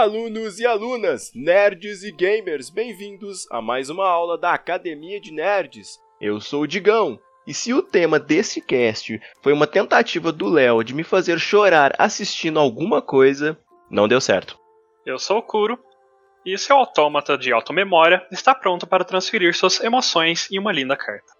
Alunos e alunas, nerds e gamers, bem-vindos a mais uma aula da Academia de Nerds. Eu sou o Digão, e se o tema desse cast foi uma tentativa do Léo de me fazer chorar assistindo alguma coisa, não deu certo. Eu sou o Kuro, e seu autômata de automemória está pronto para transferir suas emoções em uma linda carta.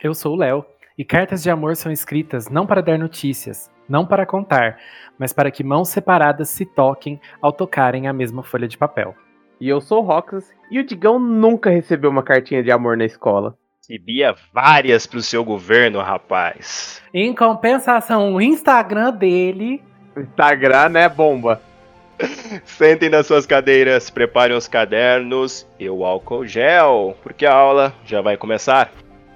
Eu sou o Léo, e cartas de amor são escritas não para dar notícias, não para contar, mas para que mãos separadas se toquem ao tocarem a mesma folha de papel. E eu sou o Roxas, e o Digão nunca recebeu uma cartinha de amor na escola. Recebia várias pro seu governo, rapaz. Em compensação, o Instagram dele. Instagram, né, bomba? Sentem nas suas cadeiras, preparem os cadernos e o álcool gel, porque a aula já vai começar.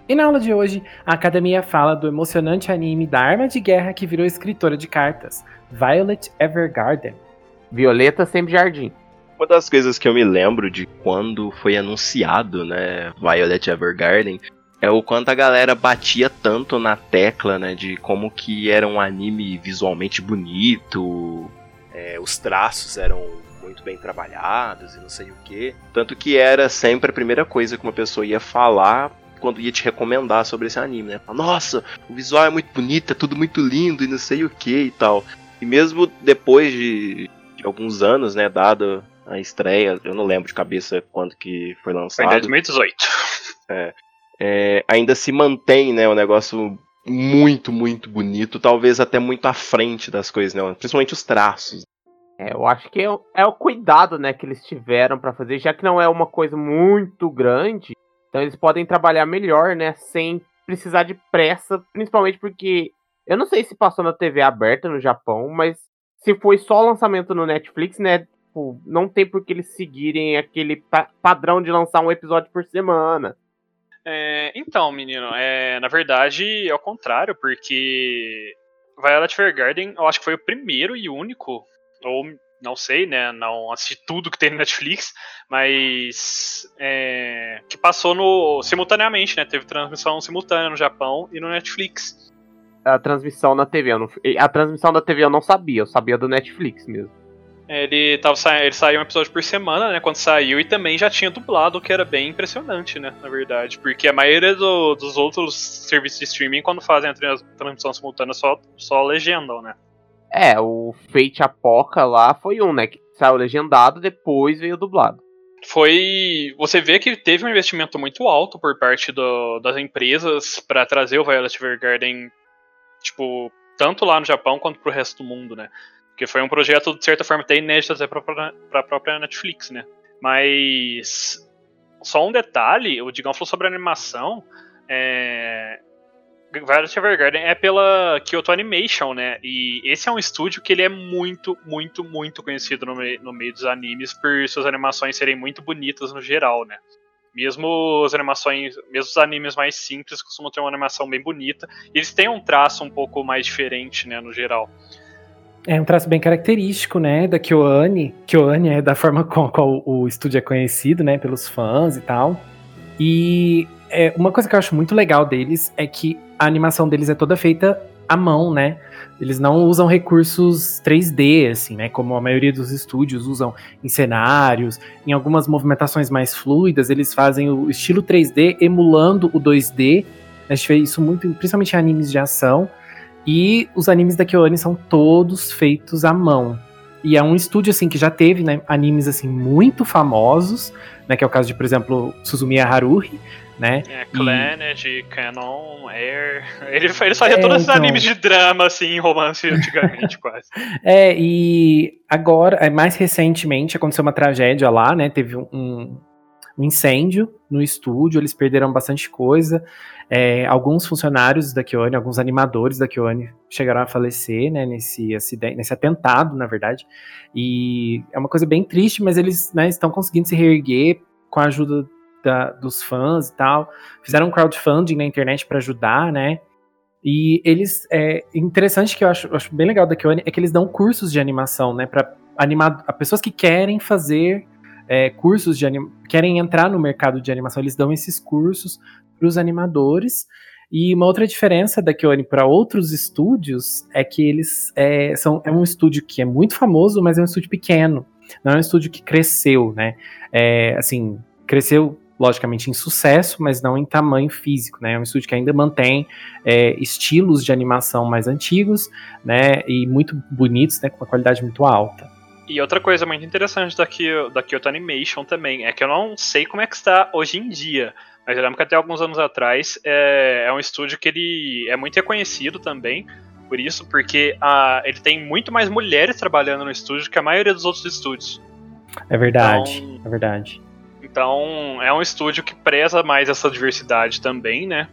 E na aula de hoje, a academia fala do emocionante anime da arma de guerra que virou escritora de cartas, Violet Evergarden. Violeta sempre jardim. Uma das coisas que eu me lembro de quando foi anunciado, né, Violet Evergarden, é o quanto a galera batia tanto na tecla, né, de como que era um anime visualmente bonito, é, os traços eram muito bem trabalhados e não sei o que. Tanto que era sempre a primeira coisa que uma pessoa ia falar quando ia te recomendar sobre esse anime, né? Nossa, o visual é muito bonito, é tudo muito lindo e não sei o que e tal. E mesmo depois de, de, alguns anos, né, dado a estreia, eu não lembro de cabeça quando que foi lançado. Foi em 2018. É, é, ainda se mantém, né, o um negócio muito, muito bonito, talvez até muito à frente das coisas, né? Principalmente os traços. É, eu acho que é, é o cuidado, né, que eles tiveram para fazer, já que não é uma coisa muito grande, então eles podem trabalhar melhor, né? Sem precisar de pressa, principalmente porque eu não sei se passou na TV aberta no Japão, mas se foi só lançamento no Netflix, né? Tipo, não tem por que eles seguirem aquele pa padrão de lançar um episódio por semana. É, então, menino, é, na verdade é o contrário, porque Violet Evergarden eu acho que foi o primeiro e único, ou não sei, né? Não assisti tudo que tem no Netflix, mas é, que passou no simultaneamente, né? Teve transmissão simultânea no Japão e no Netflix. A transmissão na TV, não, a transmissão da TV eu não sabia, eu sabia do Netflix mesmo. Ele, tava, ele saiu um episódio por semana, né? Quando saiu, e também já tinha dublado, o que era bem impressionante, né? Na verdade. Porque a maioria do, dos outros serviços de streaming, quando fazem a transmissão simultânea, só, só legendam, né? É, o Fate Apoca lá foi um, né? Que saiu legendado, depois veio dublado. Foi. Você vê que teve um investimento muito alto por parte do, das empresas para trazer o Violet Evergarden, tipo, tanto lá no Japão quanto pro resto do mundo, né? Porque foi um projeto, de certa forma, até inédito até pra, pra própria Netflix, né? Mas. Só um detalhe, o Digão falou sobre a animação. É, Violet Evergarden é pela Kyoto Animation, né? E esse é um estúdio que ele é muito, muito, muito conhecido no, meio, no meio dos animes por suas animações serem muito bonitas no geral, né? Mesmo as animações, mesmo os animes mais simples costumam ter uma animação bem bonita. Eles têm um traço um pouco mais diferente, né, no geral. É um traço bem característico, né, da KyoAni. KyoAni é da forma com a qual o estúdio é conhecido, né, pelos fãs e tal. E é, uma coisa que eu acho muito legal deles é que a animação deles é toda feita à mão, né? Eles não usam recursos 3D, assim, né? Como a maioria dos estúdios usam em cenários, em algumas movimentações mais fluidas, eles fazem o estilo 3D emulando o 2D. A gente vê isso muito, principalmente em animes de ação. E os animes da KyoAni são todos feitos à mão. E é um estúdio, assim, que já teve né, animes, assim, muito famosos, né? Que é o caso de, por exemplo, Suzumiya Haruhi, né? É, Clannad, e... Canon, Air. Ele, ele fazia é, todos esses então... animes de drama, assim, romance antigamente, quase. É, e agora, é, mais recentemente, aconteceu uma tragédia lá, né? Teve um, um incêndio no estúdio, eles perderam bastante coisa. É, alguns funcionários da Kyoane, alguns animadores da Kyoane chegaram a falecer, né, nesse acidente, nesse atentado, na verdade. E é uma coisa bem triste, mas eles né, estão conseguindo se reerguer com a ajuda da, dos fãs e tal. Fizeram um crowdfunding na internet para ajudar, né? E eles. É interessante que eu acho, acho bem legal da Kyoane é que eles dão cursos de animação, né? Para animar a pessoas que querem fazer é, cursos de anim... querem entrar no mercado de animação, eles dão esses cursos para os animadores. E uma outra diferença da Kyoane para outros estúdios é que eles é, são é um estúdio que é muito famoso, mas é um estúdio pequeno. não é um estúdio que cresceu, né? É, assim, cresceu logicamente em sucesso, mas não em tamanho físico, né? É um estúdio que ainda mantém é, estilos de animação mais antigos, né? E muito bonitos, né? Com uma qualidade muito alta. E outra coisa muito interessante da, da Kyoto Animation também é que eu não sei como é que está hoje em dia, mas eu lembro que até alguns anos atrás é, é um estúdio que ele é muito reconhecido também por isso, porque a, ele tem muito mais mulheres trabalhando no estúdio que a maioria dos outros estúdios. É verdade, então, é verdade. Então, é um estúdio que preza mais essa diversidade também, né?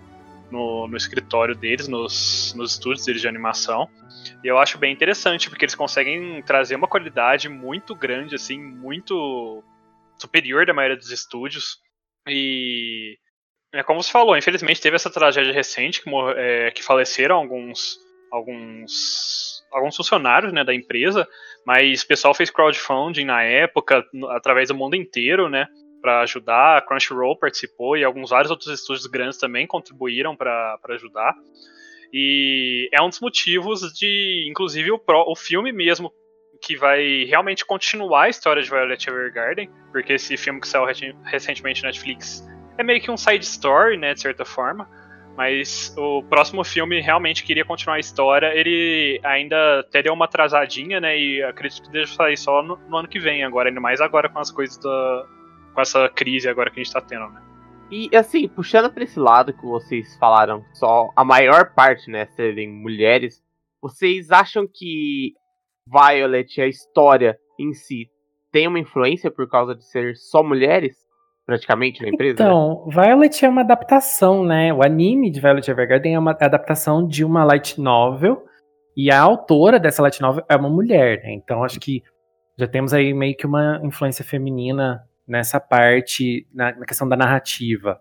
No, no escritório deles, nos, nos estúdios deles de animação. E eu acho bem interessante, porque eles conseguem trazer uma qualidade muito grande, assim, muito superior da maioria dos estúdios. E. É como você falou, infelizmente teve essa tragédia recente que, é, que faleceram alguns, alguns, alguns funcionários né, da empresa, mas o pessoal fez crowdfunding na época, através do mundo inteiro, né? Para ajudar. A Crunchyroll participou e alguns vários outros estúdios grandes também contribuíram para ajudar. E é um dos motivos de, inclusive, o, pro, o filme mesmo que vai realmente continuar a história de Violet Evergarden, porque esse filme que saiu recentemente na Netflix é meio que um side story, né, de certa forma. Mas o próximo filme realmente queria continuar a história. Ele ainda teria uma atrasadinha, né? E acredito que deve sair só no, no, ano que vem, agora, ainda mais agora com as coisas da, com essa crise agora que a gente tá tendo, né? E assim, puxando para esse lado que vocês falaram, só a maior parte, né, serem mulheres, vocês acham que Violet, a história em si, tem uma influência por causa de ser só mulheres? Praticamente na empresa? Então, né? Violet é uma adaptação, né? O anime de Violet Evergarden é uma adaptação de uma light novel. E a autora dessa light novel é uma mulher, né? Então acho que já temos aí meio que uma influência feminina nessa parte, na, na questão da narrativa.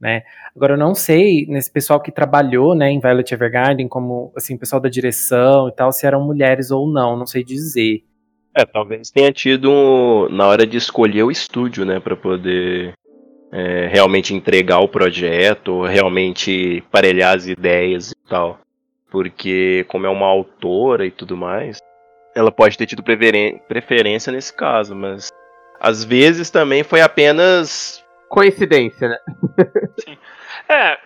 Né? Agora eu não sei nesse pessoal que trabalhou, né, em Violet Evergarden, como assim, pessoal da direção e tal, se eram mulheres ou não, não sei dizer. É, talvez tenha tido na hora de escolher o estúdio, né, para poder é, realmente entregar o projeto, realmente parelhar as ideias e tal. Porque como é uma autora e tudo mais, ela pode ter tido preferência nesse caso, mas às vezes também foi apenas coincidência, né? Sim. É,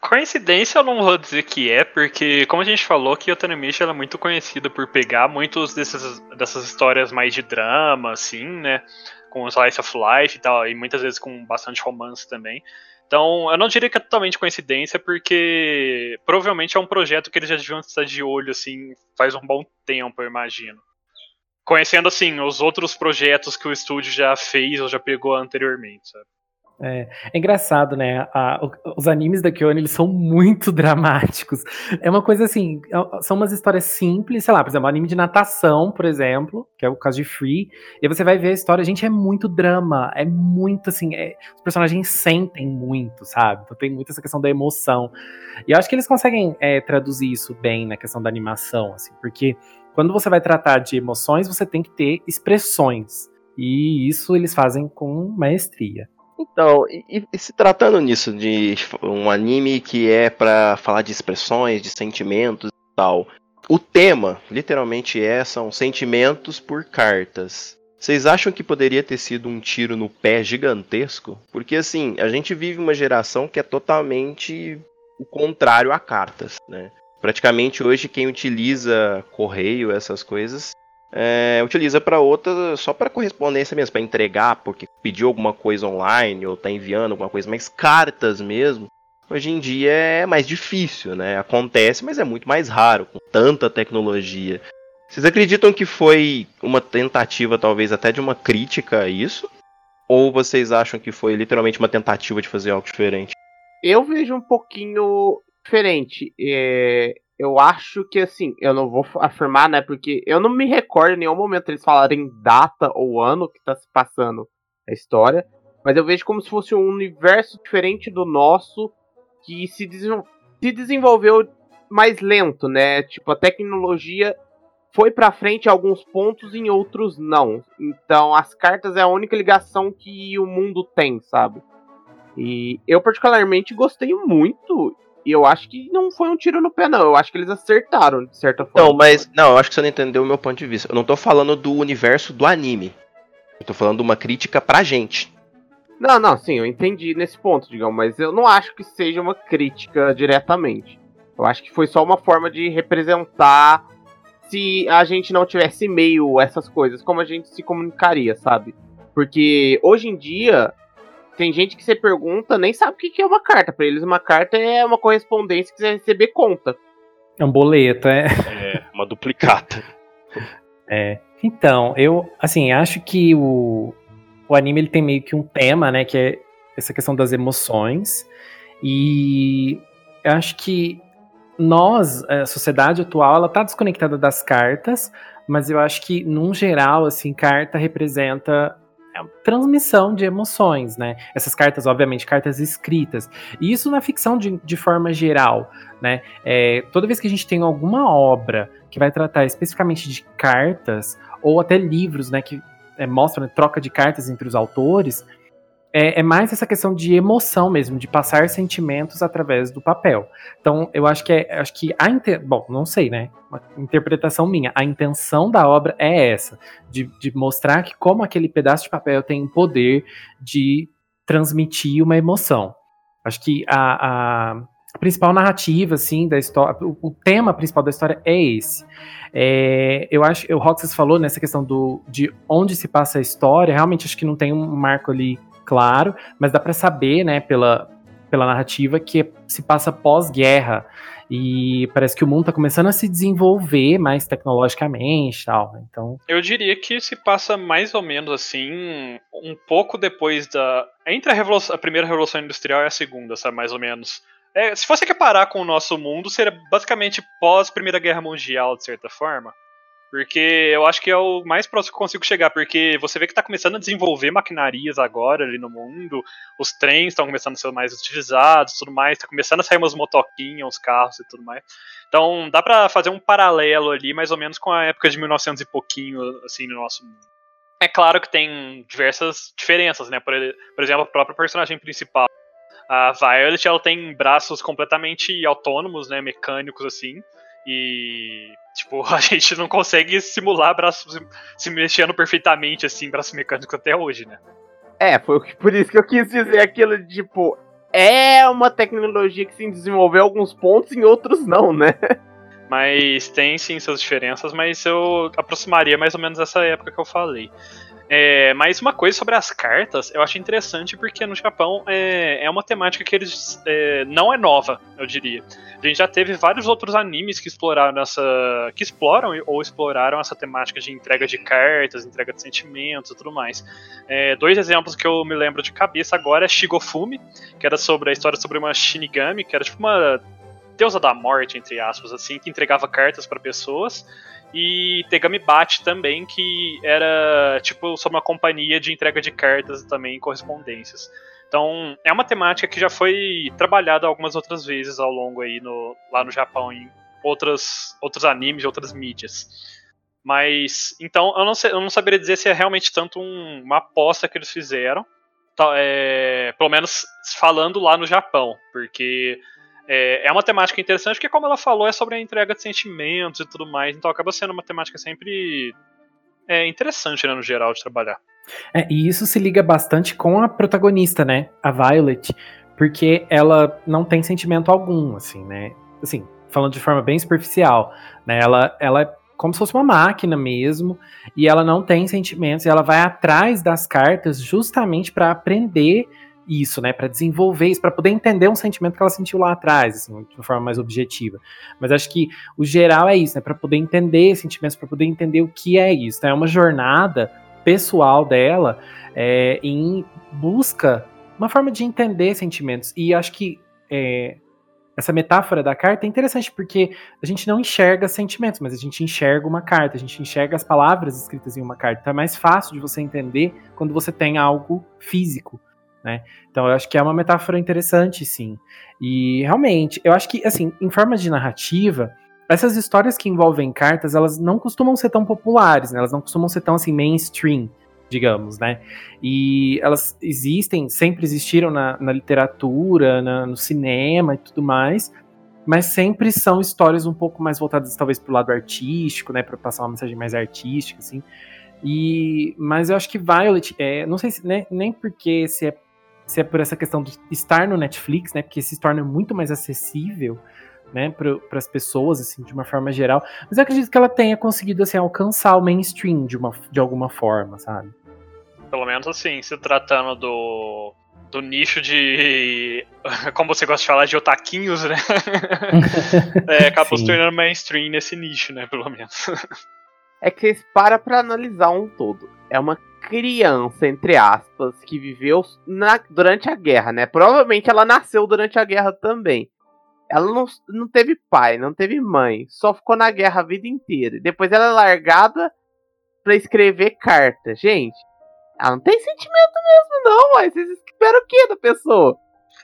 coincidência eu não vou dizer que é, porque como a gente falou, que a Tanemichi é muito conhecida por pegar muitos desses, dessas histórias mais de drama, assim, né? Com slice of life e tal, e muitas vezes com bastante romance também. Então, eu não diria que é totalmente coincidência, porque provavelmente é um projeto que eles já deviam estar de olho, assim, faz um bom tempo, eu imagino conhecendo assim os outros projetos que o estúdio já fez ou já pegou anteriormente, sabe? É, é, engraçado, né? A, os animes da Kyoane, eles são muito dramáticos. É uma coisa assim, é, são umas histórias simples, sei lá, por exemplo, um anime de natação, por exemplo, que é o caso de Free, e você vai ver a história, gente, é muito drama, é muito assim, é, os personagens sentem muito, sabe? Então tem muito essa questão da emoção. E eu acho que eles conseguem é, traduzir isso bem na questão da animação, assim, porque quando você vai tratar de emoções, você tem que ter expressões. E isso eles fazem com maestria. Então, e, e, se tratando nisso de um anime que é para falar de expressões, de sentimentos e tal, o tema, literalmente é, são sentimentos por cartas. Vocês acham que poderia ter sido um tiro no pé gigantesco? Porque assim, a gente vive uma geração que é totalmente o contrário a cartas, né? Praticamente hoje quem utiliza correio, essas coisas, é, utiliza para outra só para correspondência mesmo, para entregar, porque pediu alguma coisa online ou está enviando alguma coisa, mas cartas mesmo. Hoje em dia é mais difícil, né? Acontece, mas é muito mais raro, com tanta tecnologia. Vocês acreditam que foi uma tentativa, talvez até de uma crítica a isso? Ou vocês acham que foi literalmente uma tentativa de fazer algo diferente? Eu vejo um pouquinho diferente. É, eu acho que assim, eu não vou afirmar, né? Porque eu não me recordo em nenhum momento eles falarem data ou ano que tá se passando a história. Mas eu vejo como se fosse um universo diferente do nosso que se, se desenvolveu mais lento, né? Tipo, a tecnologia foi para frente em alguns pontos, em outros não. Então, as cartas é a única ligação que o mundo tem, sabe? E eu particularmente gostei muito e eu acho que não foi um tiro no pé, não. Eu acho que eles acertaram, de certa forma. Não, mas. Não, eu acho que você não entendeu o meu ponto de vista. Eu não tô falando do universo do anime. Eu tô falando uma crítica pra gente. Não, não, sim, eu entendi nesse ponto, digamos, mas eu não acho que seja uma crítica diretamente. Eu acho que foi só uma forma de representar se a gente não tivesse e-mail, essas coisas, como a gente se comunicaria, sabe? Porque hoje em dia tem gente que você pergunta, nem sabe o que é uma carta. Para eles, uma carta é uma correspondência que você receber conta. É um boleto, é. É, uma duplicata. É. Então, eu, assim, acho que o, o anime ele tem meio que um tema, né, que é essa questão das emoções. E eu acho que nós, a sociedade atual, ela tá desconectada das cartas, mas eu acho que, num geral, assim, carta representa a transmissão de emoções, né? Essas cartas, obviamente, cartas escritas. E isso na ficção de, de forma geral, né? É, toda vez que a gente tem alguma obra que vai tratar especificamente de cartas, ou até livros, né, que é, mostram né, troca de cartas entre os autores, é, é, mais essa questão de emoção mesmo, de passar sentimentos através do papel. Então, eu acho que é, acho que a bom, não sei, né? Uma interpretação minha. A intenção da obra é essa, de, de mostrar que como aquele pedaço de papel tem o poder de transmitir uma emoção. Acho que a, a, principal narrativa, assim, da história, o, o, tema principal da história é esse. É, eu acho, o Roxas falou nessa questão do, de onde se passa a história, realmente acho que não tem um marco ali claro, mas dá para saber, né, pela, pela narrativa, que se passa pós-guerra. E parece que o mundo está começando a se desenvolver mais tecnologicamente tal. Né? Então. Eu diria que se passa mais ou menos assim, um pouco depois da. Entre a, revolução, a primeira revolução industrial e a segunda, sabe? Mais ou menos. É, se você quer parar com o nosso mundo, seria basicamente pós Primeira Guerra Mundial, de certa forma. Porque eu acho que é o mais próximo que consigo chegar, porque você vê que está começando a desenvolver maquinarias agora ali no mundo, os trens estão começando a ser mais utilizados tudo mais, está começando a sair umas motoquinhas, uns carros e tudo mais. Então dá para fazer um paralelo ali, mais ou menos com a época de 1900 e pouquinho, assim, no nosso mundo. É claro que tem diversas diferenças, né? Por, por exemplo, a própria personagem principal, a Violet, ela tem braços completamente autônomos, né? Mecânicos, assim. E, tipo, a gente não consegue simular braços se mexendo perfeitamente, assim, braço mecânico até hoje, né? É, foi por isso que eu quis dizer aquilo de, tipo, é uma tecnologia que se desenvolveu em alguns pontos, em outros não, né? Mas tem sim suas diferenças, mas eu aproximaria mais ou menos essa época que eu falei. É, mas uma coisa sobre as cartas, eu acho interessante porque no Japão é, é uma temática que eles é, não é nova, eu diria. A gente já teve vários outros animes que exploraram essa. que exploram ou exploraram essa temática de entrega de cartas, entrega de sentimentos e tudo mais. É, dois exemplos que eu me lembro de cabeça agora é Shigofumi, que era sobre a história sobre uma Shinigami, que era tipo uma deusa da morte, entre aspas, assim, que entregava cartas para pessoas e Tegami Bate também, que era tipo sobre uma companhia de entrega de cartas também correspondências. Então, é uma temática que já foi trabalhada algumas outras vezes ao longo aí no, lá no Japão em outras, outros animes, outras mídias. Mas, então, eu não, sei, eu não saberia dizer se é realmente tanto um, uma aposta que eles fizeram, é, pelo menos falando lá no Japão, porque é, é uma temática interessante, porque, como ela falou, é sobre a entrega de sentimentos e tudo mais, então acaba sendo uma temática sempre é, interessante, né, no geral, de trabalhar. É, e isso se liga bastante com a protagonista, né, a Violet, porque ela não tem sentimento algum, assim, né, assim, falando de forma bem superficial, né, ela, ela é como se fosse uma máquina mesmo, e ela não tem sentimentos, e ela vai atrás das cartas justamente para aprender isso, né, para desenvolver isso, para poder entender um sentimento que ela sentiu lá atrás, assim, de uma forma mais objetiva. Mas acho que o geral é isso, né, para poder entender sentimentos, para poder entender o que é isso. Então, é uma jornada pessoal dela é, em busca uma forma de entender sentimentos. E acho que é, essa metáfora da carta é interessante porque a gente não enxerga sentimentos, mas a gente enxerga uma carta, a gente enxerga as palavras escritas em uma carta. Então é mais fácil de você entender quando você tem algo físico. Né? Então eu acho que é uma metáfora interessante, sim. E realmente, eu acho que, assim, em forma de narrativa, essas histórias que envolvem cartas, elas não costumam ser tão populares, né? Elas não costumam ser tão, assim, mainstream, digamos, né? E elas existem, sempre existiram na, na literatura, na, no cinema e tudo mais, mas sempre são histórias um pouco mais voltadas, talvez, para o lado artístico, né? Para passar uma mensagem mais artística, assim. E, mas eu acho que Violet, é, não sei se, né, nem porque se é, se é por essa questão de estar no Netflix, né, porque se torna muito mais acessível, né, para as pessoas, assim, de uma forma geral. Mas eu acredito que ela tenha conseguido, assim, alcançar o mainstream de, uma, de alguma forma, sabe? Pelo menos, assim, se tratando do, do nicho de. Como você gosta de falar, de otaquinhos, né? é, acabou se tornando mainstream nesse nicho, né? Pelo menos. É que param pra analisar um todo. É uma criança, entre aspas, que viveu na, durante a guerra, né? Provavelmente ela nasceu durante a guerra também. Ela não, não teve pai, não teve mãe, só ficou na guerra a vida inteira. Depois ela é largada pra escrever carta. Gente, ela não tem sentimento mesmo, não, mas vocês esperam o que da pessoa?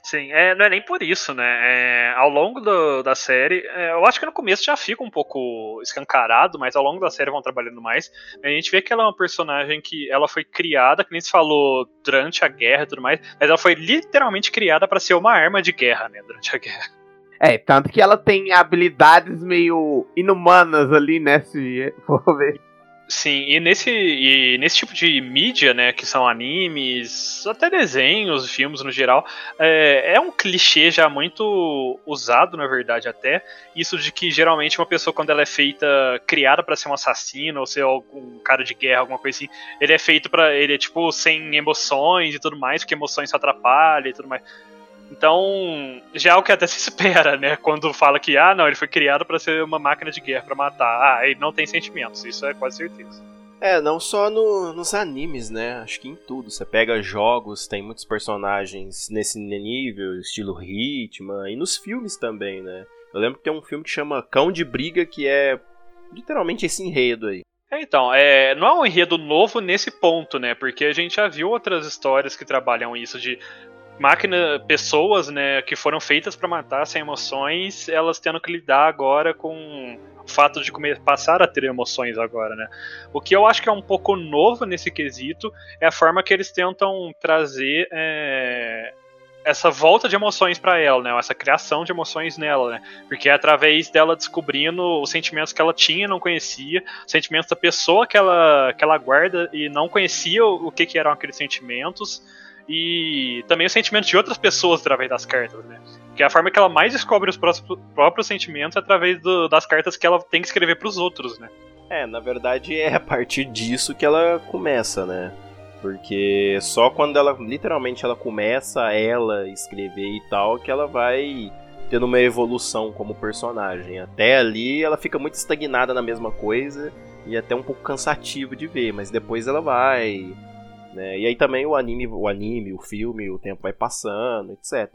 Sim, é, não é nem por isso, né? É, ao longo do, da série, é, eu acho que no começo já fica um pouco escancarado, mas ao longo da série vão trabalhando mais. A gente vê que ela é uma personagem que ela foi criada, que nem se falou, durante a guerra e tudo mais, mas ela foi literalmente criada para ser uma arma de guerra, né? Durante a guerra. É, tanto que ela tem habilidades meio inumanas ali, né? Se for ver. Sim, e nesse, e nesse tipo de mídia, né, que são animes, até desenhos, filmes no geral, é, é um clichê já muito usado, na verdade, até, isso de que geralmente uma pessoa, quando ela é feita, criada para ser um assassino, ou ser algum cara de guerra, alguma coisa assim, ele é feito para ele é tipo sem emoções e tudo mais, porque emoções atrapalham e tudo mais. Então, já é o que até se espera, né? Quando fala que, ah, não, ele foi criado para ser uma máquina de guerra, para matar. Ah, ele não tem sentimentos, isso é quase certeza. É, não só no, nos animes, né? Acho que em tudo. Você pega jogos, tem muitos personagens nesse nível, estilo Hitman, e nos filmes também, né? Eu lembro que tem um filme que chama Cão de Briga, que é literalmente esse enredo aí. É, então, é, não é um enredo novo nesse ponto, né? Porque a gente já viu outras histórias que trabalham isso de máquina, pessoas, né, que foram feitas para matar sem emoções, elas tendo que lidar agora com o fato de comer, passar a ter emoções agora, né? O que eu acho que é um pouco novo nesse quesito é a forma que eles tentam trazer é, essa volta de emoções para ela, né? Essa criação de emoções nela, né? Porque é através dela descobrindo os sentimentos que ela tinha, não conhecia, sentimentos da pessoa que ela que ela guarda e não conhecia o, o que que eram aqueles sentimentos e também os sentimentos de outras pessoas através das cartas, né? Que é a forma que ela mais descobre os próprios sentimentos é através do, das cartas que ela tem que escrever para os outros, né? É, na verdade é a partir disso que ela começa, né? Porque só quando ela literalmente ela começa ela escrever e tal que ela vai tendo uma evolução como personagem. Até ali ela fica muito estagnada na mesma coisa e até um pouco cansativo de ver, mas depois ela vai né? E aí também o anime, o anime, o filme, o tempo vai passando, etc.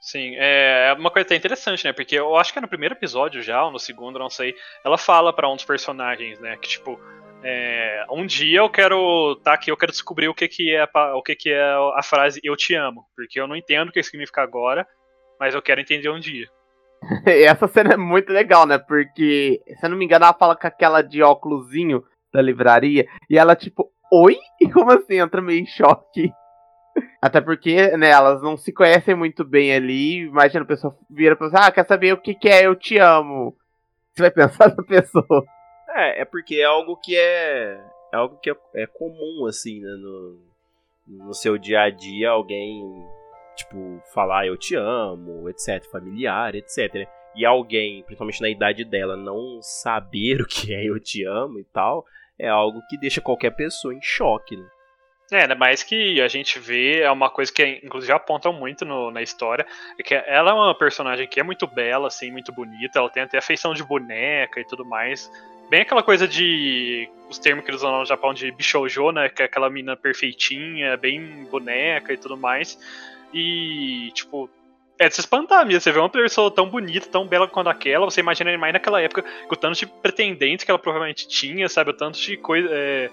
Sim, é, é uma coisa até interessante, né? Porque eu acho que é no primeiro episódio já, ou no segundo, não sei, ela fala para um dos personagens, né? Que tipo, é, um dia eu quero tá aqui, eu quero descobrir o que que é a, o que que é a frase eu te amo, porque eu não entendo o que significa agora, mas eu quero entender um dia. Essa cena é muito legal, né? Porque, se eu não me engano, ela fala com aquela de óculosinho da livraria e ela tipo, oi? Como assim? Entra meio em choque. Até porque, né, elas não se conhecem muito bem ali. Imagina a pessoa vira pra você, ah, quer saber o que, que é eu te amo. Você vai pensar na pessoa. É, é porque é algo que é. É algo que é, é comum, assim, né? No, no seu dia a dia, alguém, tipo, falar eu te amo, etc. Familiar, etc. E alguém, principalmente na idade dela, não saber o que é eu te amo e tal é algo que deixa qualquer pessoa em choque, né? É, ainda mais que a gente vê, é uma coisa que inclusive apontam muito no, na história, é que ela é uma personagem que é muito bela, assim, muito bonita, ela tem até a feição de boneca e tudo mais. Bem aquela coisa de. os termos que eles usam no Japão de bishoujo, né? Que é aquela menina perfeitinha, bem boneca e tudo mais. E, tipo, é de se espantar mesmo. Você vê uma pessoa tão bonita, tão bela quanto aquela, você imagina mais naquela época, com o tanto de pretendentes que ela provavelmente tinha, sabe? O tanto de coisa. É,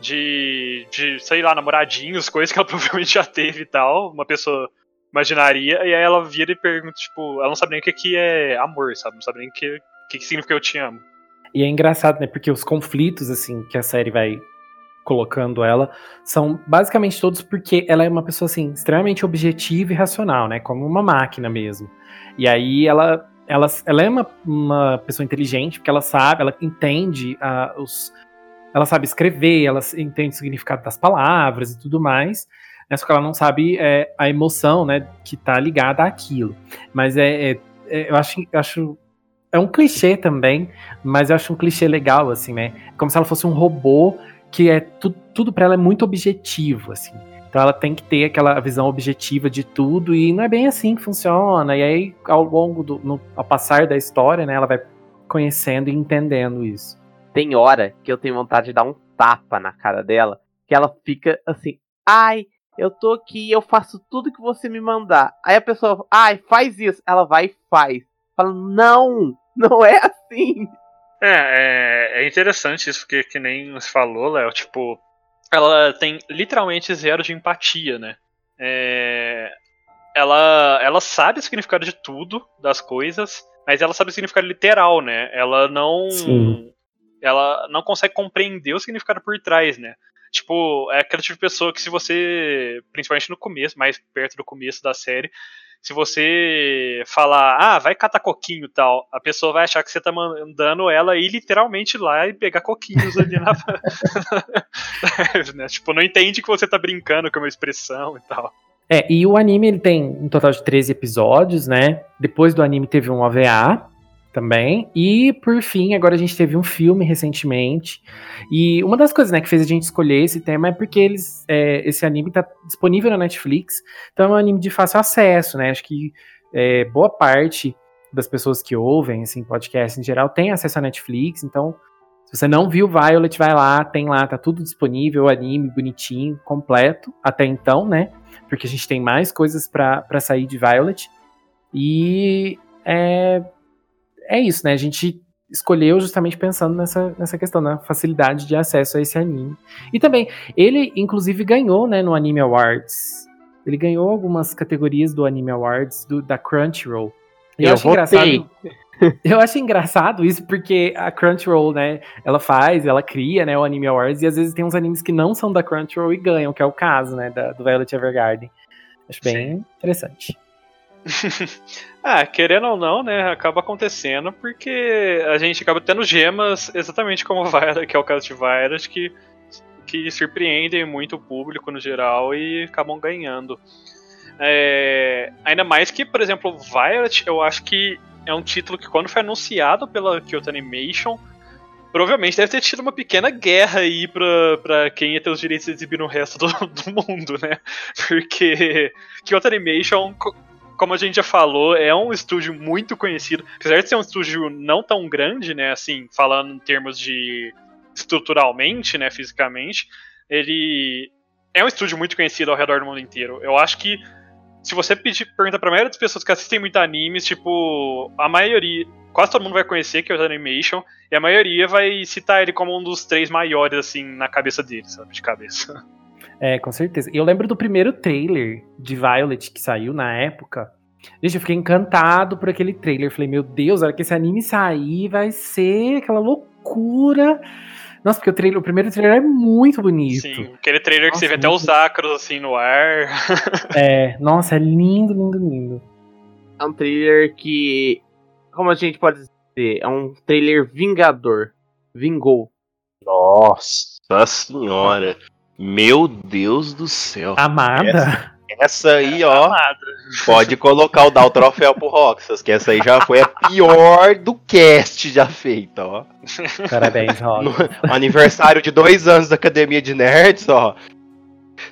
de, de, sei lá, namoradinhos, coisas que ela provavelmente já teve e tal. Uma pessoa imaginaria. E aí ela vira e pergunta, tipo, ela não sabe nem o que, que é amor, sabe? Não sabe nem o que, que, que significa eu te amo. E é engraçado, né? Porque os conflitos, assim, que a série vai colocando ela, são basicamente todos porque ela é uma pessoa assim extremamente objetiva e racional, né, como uma máquina mesmo. E aí ela ela, ela é uma, uma pessoa inteligente porque ela sabe, ela entende uh, os ela sabe escrever, ela entende o significado das palavras e tudo mais. Né, só que ela não sabe é, a emoção, né, que tá ligada àquilo. Mas é, é, é eu acho, eu acho é um clichê também, mas eu acho um clichê legal, assim, né? Como se ela fosse um robô que é tu, tudo para ela é muito objetivo, assim. Então ela tem que ter aquela visão objetiva de tudo e não é bem assim que funciona. E aí, ao longo do no, ao passar da história, né, ela vai conhecendo e entendendo isso. Tem hora que eu tenho vontade de dar um tapa na cara dela, que ela fica assim: "Ai, eu tô aqui, eu faço tudo que você me mandar". Aí a pessoa: "Ai, faz isso". Ela vai e faz. Fala: "Não, não é assim". É, é, é interessante isso, porque que nem você falou, Léo, tipo, ela tem literalmente zero de empatia, né? É, ela, ela sabe o significado de tudo, das coisas, mas ela sabe o significado literal, né? Ela não. Sim. Ela não consegue compreender o significado por trás, né? Tipo, é aquele tipo de pessoa que se você, principalmente no começo, mais perto do começo da série, se você falar, ah, vai catar coquinho e tal, a pessoa vai achar que você tá mandando ela ir literalmente lá e pegar coquinhos ali na. né? Tipo, não entende que você tá brincando com uma expressão e tal. É, e o anime ele tem um total de 13 episódios, né? Depois do anime teve um OVA, também. E, por fim, agora a gente teve um filme recentemente. E uma das coisas né, que fez a gente escolher esse tema é porque eles, é, esse anime está disponível na Netflix. Então é um anime de fácil acesso, né? Acho que é, boa parte das pessoas que ouvem assim, podcast em geral tem acesso à Netflix. Então, se você não viu Violet, vai lá, tem lá, tá tudo disponível, anime bonitinho, completo, até então, né? Porque a gente tem mais coisas para sair de Violet. E é, é isso, né? A gente escolheu justamente pensando nessa, nessa questão, na facilidade de acesso a esse anime. E também, ele inclusive ganhou, né, no Anime Awards. Ele ganhou algumas categorias do Anime Awards do, da Crunchyroll. E eu, eu acho engraçado. Eu acho engraçado isso porque a Crunchyroll, né, ela faz, ela cria, né, o Anime Awards e às vezes tem uns animes que não são da Crunchyroll e ganham, que é o caso, né, da, do Violet Evergarden. Acho bem Sim. interessante. ah, querendo ou não, né, acaba acontecendo porque a gente acaba tendo gemas exatamente como Violet, que é o caso de Violet, que, que surpreendem muito o público no geral e acabam ganhando. É, ainda mais que, por exemplo, Violet, eu acho que é um título que quando foi anunciado pela Kyoto Animation, provavelmente deve ter tido uma pequena guerra aí pra, pra quem ia ter os direitos de exibir no resto do, do mundo, né? Porque Kyoto Animation como a gente já falou, é um estúdio muito conhecido. Apesar de ser um estúdio não tão grande, né, assim, falando em termos de estruturalmente, né, fisicamente, ele é um estúdio muito conhecido ao redor do mundo inteiro. Eu acho que se você pedir, pergunta pra maioria das pessoas que assistem muito animes, tipo, a maioria, quase todo mundo vai conhecer que é o Animation, e a maioria vai citar ele como um dos três maiores, assim, na cabeça deles, sabe, de cabeça. É, com certeza. Eu lembro do primeiro trailer de Violet que saiu na época. Gente, eu fiquei encantado por aquele trailer. Falei, meu Deus, a hora que esse anime sair, vai ser aquela loucura. Nossa, porque o, trailer, o primeiro trailer é muito bonito. Sim, aquele trailer nossa, que você vê até os acros assim no ar. é, nossa, é lindo, lindo, lindo. É um trailer que, como a gente pode dizer, é um trailer vingador. Vingou. Nossa senhora. Meu Deus do céu. Amada? Essa, essa aí, ó. Amada. Pode colocar o dar o troféu pro Roxas, que essa aí já foi a pior do cast já feita, ó. Parabéns, Roxas. No aniversário de dois anos da Academia de Nerds, ó.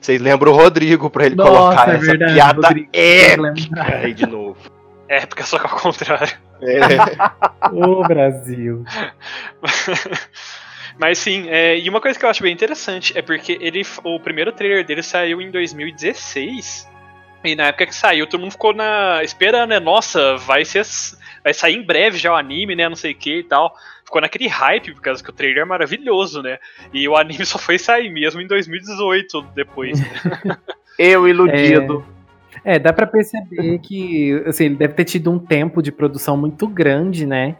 Vocês lembram o Rodrigo pra ele Nossa, colocar é essa verdade, piada Rodrigo, épica aí de novo. Épica, só que ao contrário. É. Ô, Brasil. Mas sim, é, e uma coisa que eu acho bem interessante é porque ele, o primeiro trailer dele saiu em 2016. E na época que saiu, todo mundo ficou na esperando, né? Nossa, vai ser vai sair em breve já o anime, né? Não sei o que e tal. Ficou naquele hype, por causa que o trailer é maravilhoso, né? E o anime só foi sair mesmo em 2018 depois. Né? eu iludido. É, é, dá para perceber que assim, ele deve ter tido um tempo de produção muito grande, né?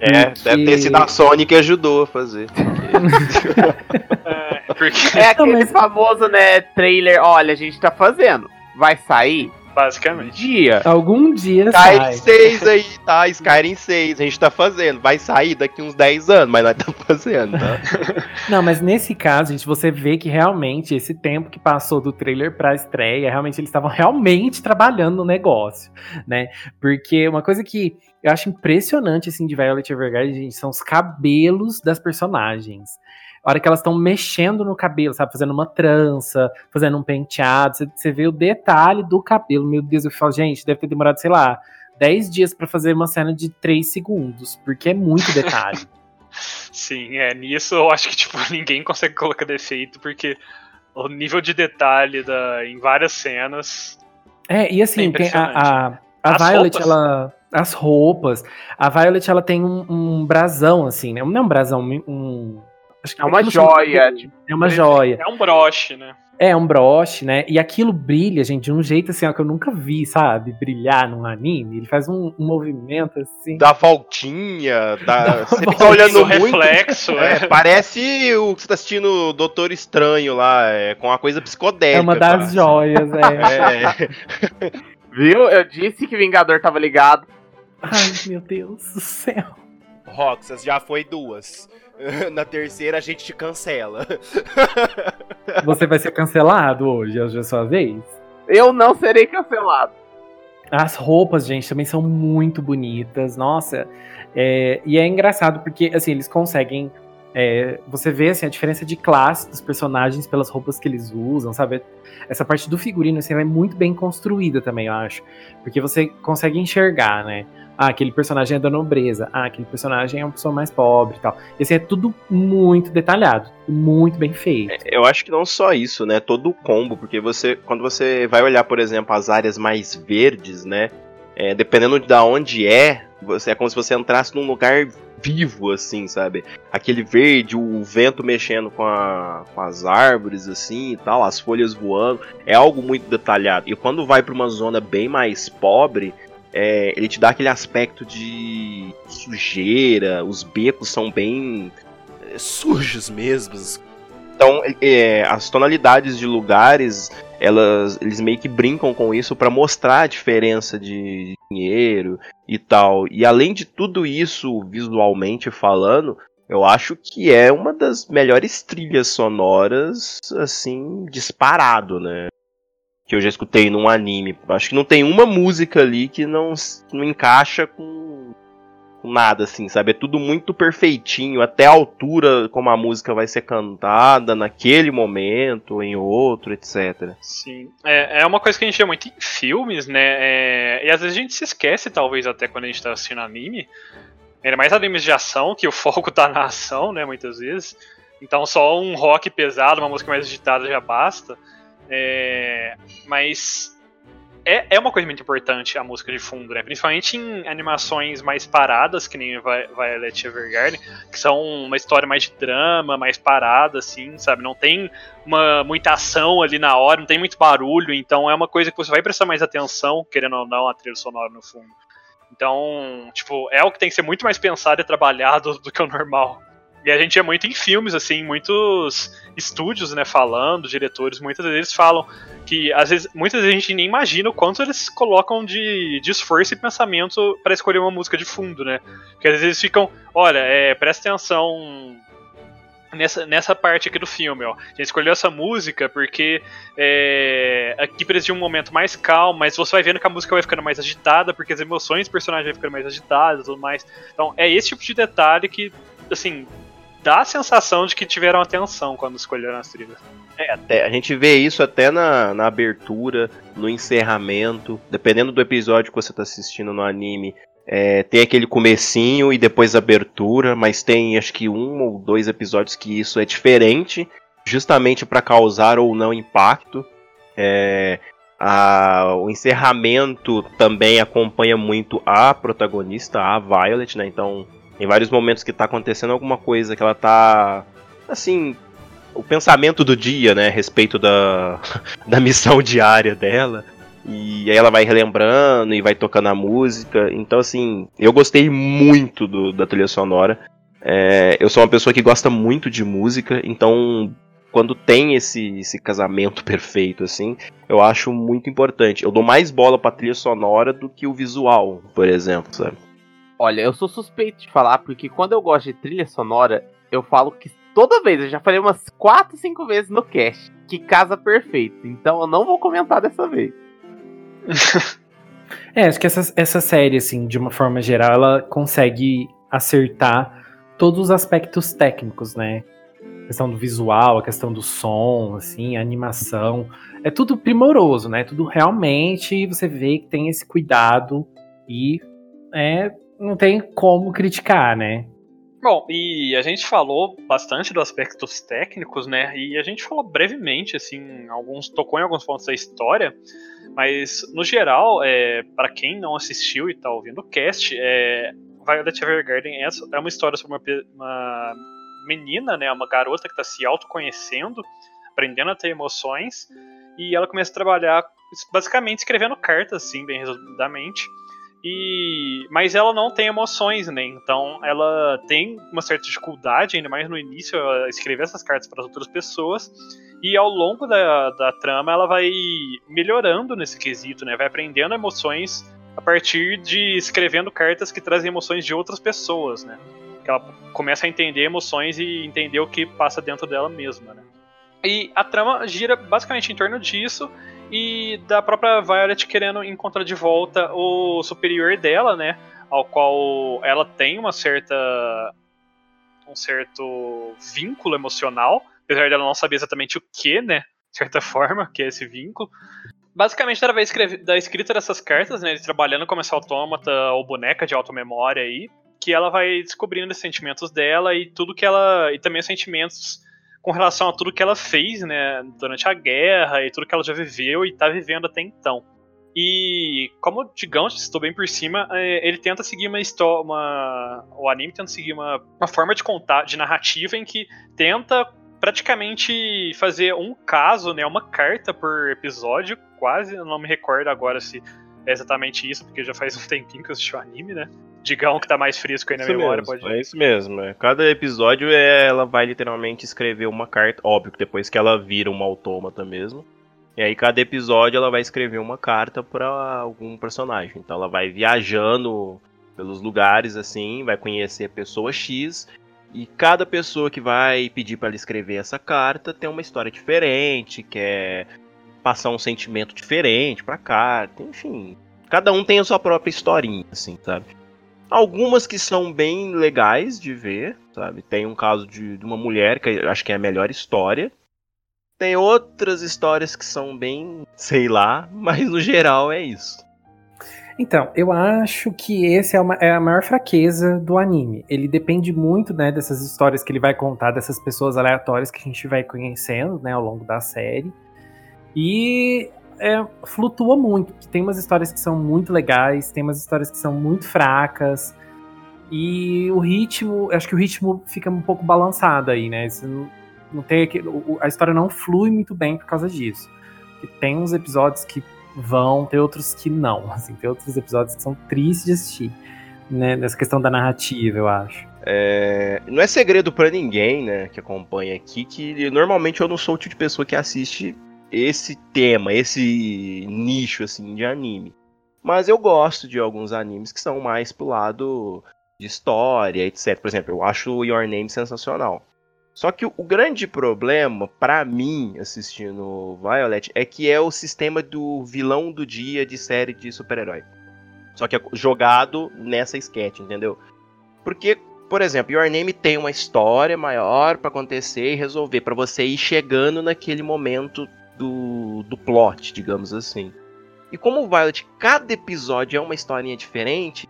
É, porque... deve ter sido a Sony que ajudou a fazer. é, porque... é aquele famoso, né, trailer, olha, a gente tá fazendo. Vai sair? Basicamente. Dia. Algum dia Skyrim sai. 6 aí, tá? Skyrim 6, a gente tá fazendo. Vai sair daqui uns 10 anos, mas nós estamos fazendo, tá? Não, mas nesse caso, gente, você vê que realmente esse tempo que passou do trailer pra estreia, realmente eles estavam realmente trabalhando no negócio, né? Porque uma coisa que eu acho impressionante, assim, de Violet Evergarden, gente, são os cabelos das personagens. A hora que elas estão mexendo no cabelo, sabe? Fazendo uma trança, fazendo um penteado. Você, você vê o detalhe do cabelo. Meu Deus, eu falo, gente, deve ter demorado, sei lá, 10 dias pra fazer uma cena de 3 segundos. Porque é muito detalhe. Sim, é, nisso eu acho que tipo, ninguém consegue colocar defeito, porque o nível de detalhe da, em várias cenas. É, e assim, É a, a, a Violet, roupas. ela. As roupas. A Violet, ela tem um, um brasão, assim, né? Não é um brasão, um. Acho que É uma aquilo chama- joia. Tipo, É uma joia. É um broche, né? É um broche, né? E aquilo brilha, gente, de um jeito assim, ó, que eu nunca vi, sabe? Brilhar num anime. Ele faz um, um movimento assim. Dá voltinha, dá... você fica voltinha. olhando o muito. reflexo, É, é. parece o que você tá assistindo Doutor Estranho lá, é, com uma coisa psicodélica. É uma das quase. joias, é. É, viu? Eu disse que Vingador tava ligado. Ai, meu Deus do céu. Roxas, já foi duas. Na terceira a gente te cancela. Você vai ser cancelado hoje, hoje é a sua vez. Eu não serei cancelado. As roupas, gente, também são muito bonitas. Nossa, é, e é engraçado porque assim eles conseguem. É, você vê assim, a diferença de classe dos personagens pelas roupas que eles usam, sabe? Essa parte do figurino assim, é muito bem construída também, eu acho. Porque você consegue enxergar, né? Ah, aquele personagem é da nobreza. Ah, aquele personagem é uma pessoa mais pobre e tal. E assim, é tudo muito detalhado, muito bem feito. Eu acho que não só isso, né? Todo o combo, porque você, quando você vai olhar, por exemplo, as áreas mais verdes, né? é, dependendo de onde é, você é como se você entrasse num lugar vivo, assim, sabe? Aquele verde, o vento mexendo com, a- com as árvores, assim e tal, as folhas voando, é algo muito detalhado. E quando vai pra uma zona bem mais pobre, é, ele te dá aquele aspecto de sujeira, os becos são bem é, sujos mesmos. Então, é, as tonalidades de lugares, elas, eles meio que brincam com isso pra mostrar a diferença de dinheiro e tal. E além de tudo isso, visualmente falando, eu acho que é uma das melhores trilhas sonoras, assim, disparado, né? Que eu já escutei num anime. Acho que não tem uma música ali que não, não encaixa com nada, assim, sabe? É tudo muito perfeitinho, até a altura como a música vai ser cantada naquele momento, em outro, etc. Sim. É, é uma coisa que a gente vê muito em filmes, né? É, e às vezes a gente se esquece, talvez, até quando a gente tá assistindo anime. Ainda mais animes de ação, que o foco tá na ação, né? Muitas vezes. Então só um rock pesado, uma música mais agitada já basta. É, mas é, é uma coisa muito importante a música de fundo, né? Principalmente em animações mais paradas, que nem Vi- Violet Evergarden, que são uma história mais de drama, mais parada, assim, sabe? Não tem uma, muita ação ali na hora, não tem muito barulho, então é uma coisa que você vai prestar mais atenção, querendo ou não, a trilha sonora no fundo. Então, tipo, é algo que tem que ser muito mais pensado e trabalhado do que o normal. E a gente é muito em filmes, assim, muitos estúdios, né, falando, diretores, muitas vezes falam que às vezes, muitas vezes a gente nem imagina o quanto eles colocam de, de esforço e pensamento para escolher uma música de fundo, né? Porque às vezes eles ficam, olha, é, presta atenção nessa, nessa parte aqui do filme, ó. A gente escolheu essa música porque é, aqui precisa de um momento mais calmo, mas você vai vendo que a música vai ficando mais agitada, porque as emoções do personagem vai ficando mais agitadas e tudo mais. Então é esse tipo de detalhe que, assim, dá a sensação de que tiveram atenção quando escolheram as trilhas. É, até, a gente vê isso até na, na abertura, no encerramento, dependendo do episódio que você tá assistindo no anime. é, tem aquele comecinho e depois abertura, mas tem acho que um ou dois episódios que isso é diferente, justamente para causar ou não impacto. É, a- o encerramento também acompanha muito a protagonista, a Violet, né? Então, em vários momentos que tá acontecendo alguma coisa que ela tá assim, o pensamento do dia, né, a respeito da, da missão diária dela. E aí ela vai relembrando e vai tocando a música. Então, assim, eu gostei muito do- da trilha sonora. É, eu sou uma pessoa que gosta muito de música, então quando tem esse, esse casamento perfeito, assim, eu acho muito importante. Eu dou mais bola pra trilha sonora do que o visual, por exemplo, sabe? Olha, eu sou suspeito de falar, porque quando eu gosto de trilha sonora, eu falo que toda vez, eu já falei umas 4, 5 vezes no cast, que casa perfeito. Então eu não vou comentar dessa vez. é, acho que essa, essa série, assim, de uma forma geral, ela consegue acertar todos os aspectos técnicos, né? A questão do visual, a questão do som, assim, a animação. É tudo primoroso, né? Tudo realmente você vê que tem esse cuidado e é, não tem como criticar, né? Bom, e a gente falou bastante dos aspectos técnicos, né? E a gente falou brevemente, assim, alguns tocou em alguns pontos da história, mas no geral, é, para quem não assistiu e tá ouvindo o cast, é, Violet Evergarden é, é uma história sobre uma, uma menina, né, uma garota que está se autoconhecendo, aprendendo a ter emoções, e ela começa a trabalhar basicamente escrevendo cartas, assim, bem resumidamente. E, mas ela não tem emoções, né? Então ela tem uma certa dificuldade, ainda mais no início, a escrever essas cartas para outras pessoas. E ao longo da, da trama ela vai melhorando nesse quesito, né? Vai aprendendo emoções a partir de escrevendo cartas que trazem emoções de outras pessoas, né? Que ela começa a entender emoções e entender o que passa dentro dela mesma, né? E a trama gira basicamente em torno disso e da própria Violet querendo encontrar de volta o superior dela, né? Ao qual ela tem uma certa um certo vínculo emocional, apesar dela não saber exatamente o que, né? De certa forma, que é esse vínculo. Basicamente, através da escrita dessas cartas, né? Trabalhando como essa autômata ou boneca de auto-memória aí, que ela vai descobrindo os sentimentos dela e tudo que ela. E também os sentimentos com relação a tudo que ela fez, né, durante a guerra e tudo que ela já viveu e está vivendo até então. E como Digão estou bem por cima, é, ele tenta seguir uma história, uma, o anime tenta seguir uma, uma forma de contar, de narrativa em que tenta praticamente fazer um caso, né, uma carta por episódio, quase, não me recordo agora se é exatamente isso, porque já faz um tempinho que eu assisti o anime, né? Digão que tá mais fresco aí na isso memória, mesmo, pode É isso mesmo. É. Cada episódio é, ela vai literalmente escrever uma carta. Óbvio que depois que ela vira uma autômata mesmo. E aí cada episódio ela vai escrever uma carta para algum personagem. Então ela vai viajando pelos lugares assim, vai conhecer a pessoa X. E cada pessoa que vai pedir para ela escrever essa carta tem uma história diferente, quer passar um sentimento diferente pra carta, enfim. Cada um tem a sua própria historinha, assim, sabe? Algumas que são bem legais de ver, sabe? Tem um caso de, de uma mulher que acho que é a melhor história. Tem outras histórias que são bem, sei lá, mas no geral é isso. Então, eu acho que esse é, é, a maior fraqueza do anime. Ele depende muito, né, dessas histórias que ele vai contar, dessas pessoas aleatórias que a gente vai conhecendo, né, ao longo da série. E é, flutua muito. Tem umas histórias que são muito legais, tem umas histórias que são muito fracas. E o ritmo, acho que o ritmo fica um pouco balançado aí, né? Não, não, tem a história não flui muito bem por causa disso. tem uns episódios que vão, tem outros que não. Assim, tem outros episódios que são tristes de assistir. Né, nessa questão da narrativa, eu acho. É, não é segredo para ninguém, né, que acompanha aqui, que normalmente eu não sou o tipo de pessoa que assiste esse tema, esse nicho assim de anime. Mas eu gosto de alguns animes que são mais pro lado de história, etc. Por exemplo, eu acho Your Name sensacional. Só que o, grande problema para mim assistindo Violet é que é o sistema do vilão do dia de série de super-herói. Só que é jogado nessa sketch, entendeu? Porque, por exemplo, Your Name tem uma história maior para acontecer e resolver, para você ir chegando naquele momento do, do plot, digamos assim. E como o Violet, cada episódio é uma historinha diferente,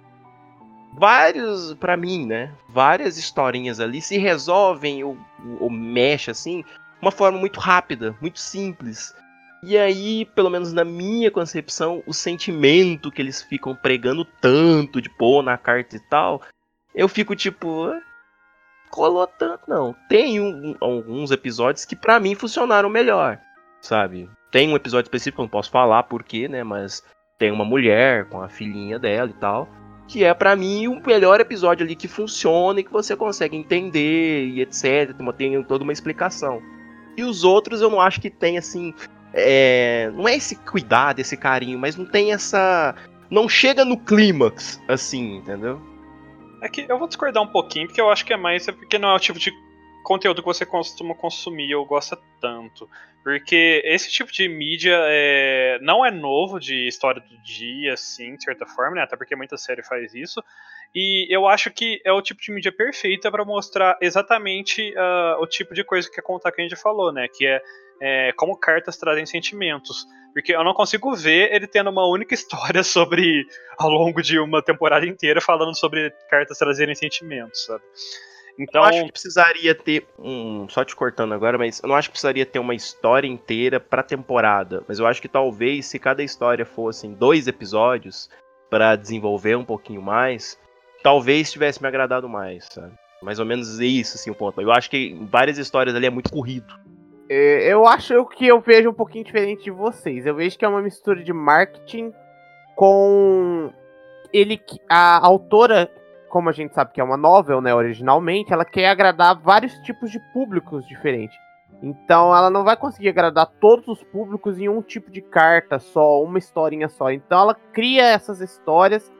vários, para mim, né? Várias historinhas ali se resolvem ou, ou mexe assim, uma forma muito rápida, muito simples. E aí, pelo menos na minha concepção, o sentimento que eles ficam pregando tanto de pôr na carta e tal, eu fico tipo, ah, colou tanto não. Tem um, alguns episódios que para mim funcionaram melhor sabe? Tem um episódio específico, não posso falar porquê, né? Mas tem uma mulher com a filhinha dela e tal. Que é para mim o melhor episódio ali que funciona e que você consegue entender e etc. Tem toda uma explicação. E os outros eu não acho que tem, assim. É, não é esse cuidado, esse carinho, mas não tem essa. Não chega no clímax, assim, entendeu? É que eu vou discordar um pouquinho, porque eu acho que é mais é porque não é o tipo de conteúdo que você costuma consumir ou gosta tanto. Porque esse tipo de mídia é, não é novo de história do dia, assim, de certa forma, né? Até porque muita série faz isso. E eu acho que é o tipo de mídia perfeita para mostrar exatamente uh, o tipo de coisa que a conta que a gente falou, né? Que é, é, como cartas trazem sentimentos. Porque eu não consigo ver ele tendo uma única história sobre. ao longo de uma temporada inteira falando sobre cartas trazerem sentimentos, sabe? Então, eu acho que precisaria ter um, só te cortando agora, mas eu não acho que precisaria ter uma história inteira para temporada, mas eu acho que talvez se cada história fosse em dois episódios para desenvolver um pouquinho mais, talvez tivesse me agradado mais, sabe? Mais ou menos isso assim o ponto. Eu acho que várias histórias ali é muito corrido. É, eu acho que eu vejo um pouquinho diferente de vocês. Eu vejo que é uma mistura de marketing com ele a autora como a gente sabe que é uma novel, né, originalmente, ela quer agradar vários tipos de públicos diferentes. Então ela não vai conseguir agradar todos os públicos em um tipo de carta só, uma historinha só. Então ela cria essas histórias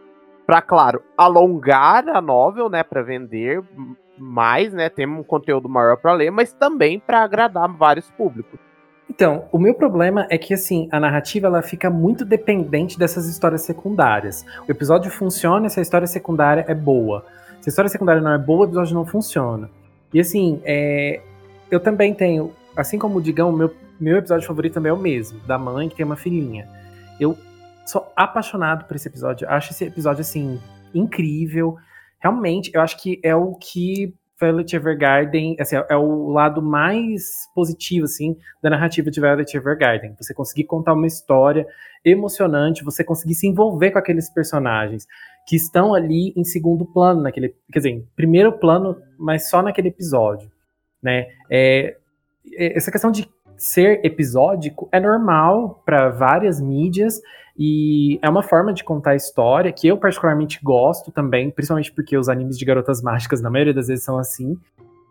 para, claro, alongar a novel, né, para vender mais, né, ter um conteúdo maior para ler, mas também para agradar vários públicos. Então, o meu problema é que assim, a narrativa ela fica muito dependente dessas histórias secundárias. O episódio funciona se a história secundária é boa. Se a história secundária não é boa, o episódio não funciona. E assim, é, eu também tenho, assim como o Digão, meu, meu episódio favorito também é o mesmo, da mãe que tem uma filhinha. Eu sou apaixonado por esse episódio. Acho esse episódio assim incrível. Realmente, eu acho que é o que Violet Evergarden, assim, é o lado mais positivo, assim, da narrativa de Violet Evergarden. Você conseguir contar uma história emocionante, você conseguir se envolver com aqueles personagens que estão ali em segundo plano, naquele, quer dizer, em primeiro plano, mas só naquele episódio, né? É, é essa questão de ser episódico é normal para várias mídias e é uma forma de contar a história que eu particularmente gosto também, principalmente porque os animes de garotas mágicas na maioria das vezes são assim.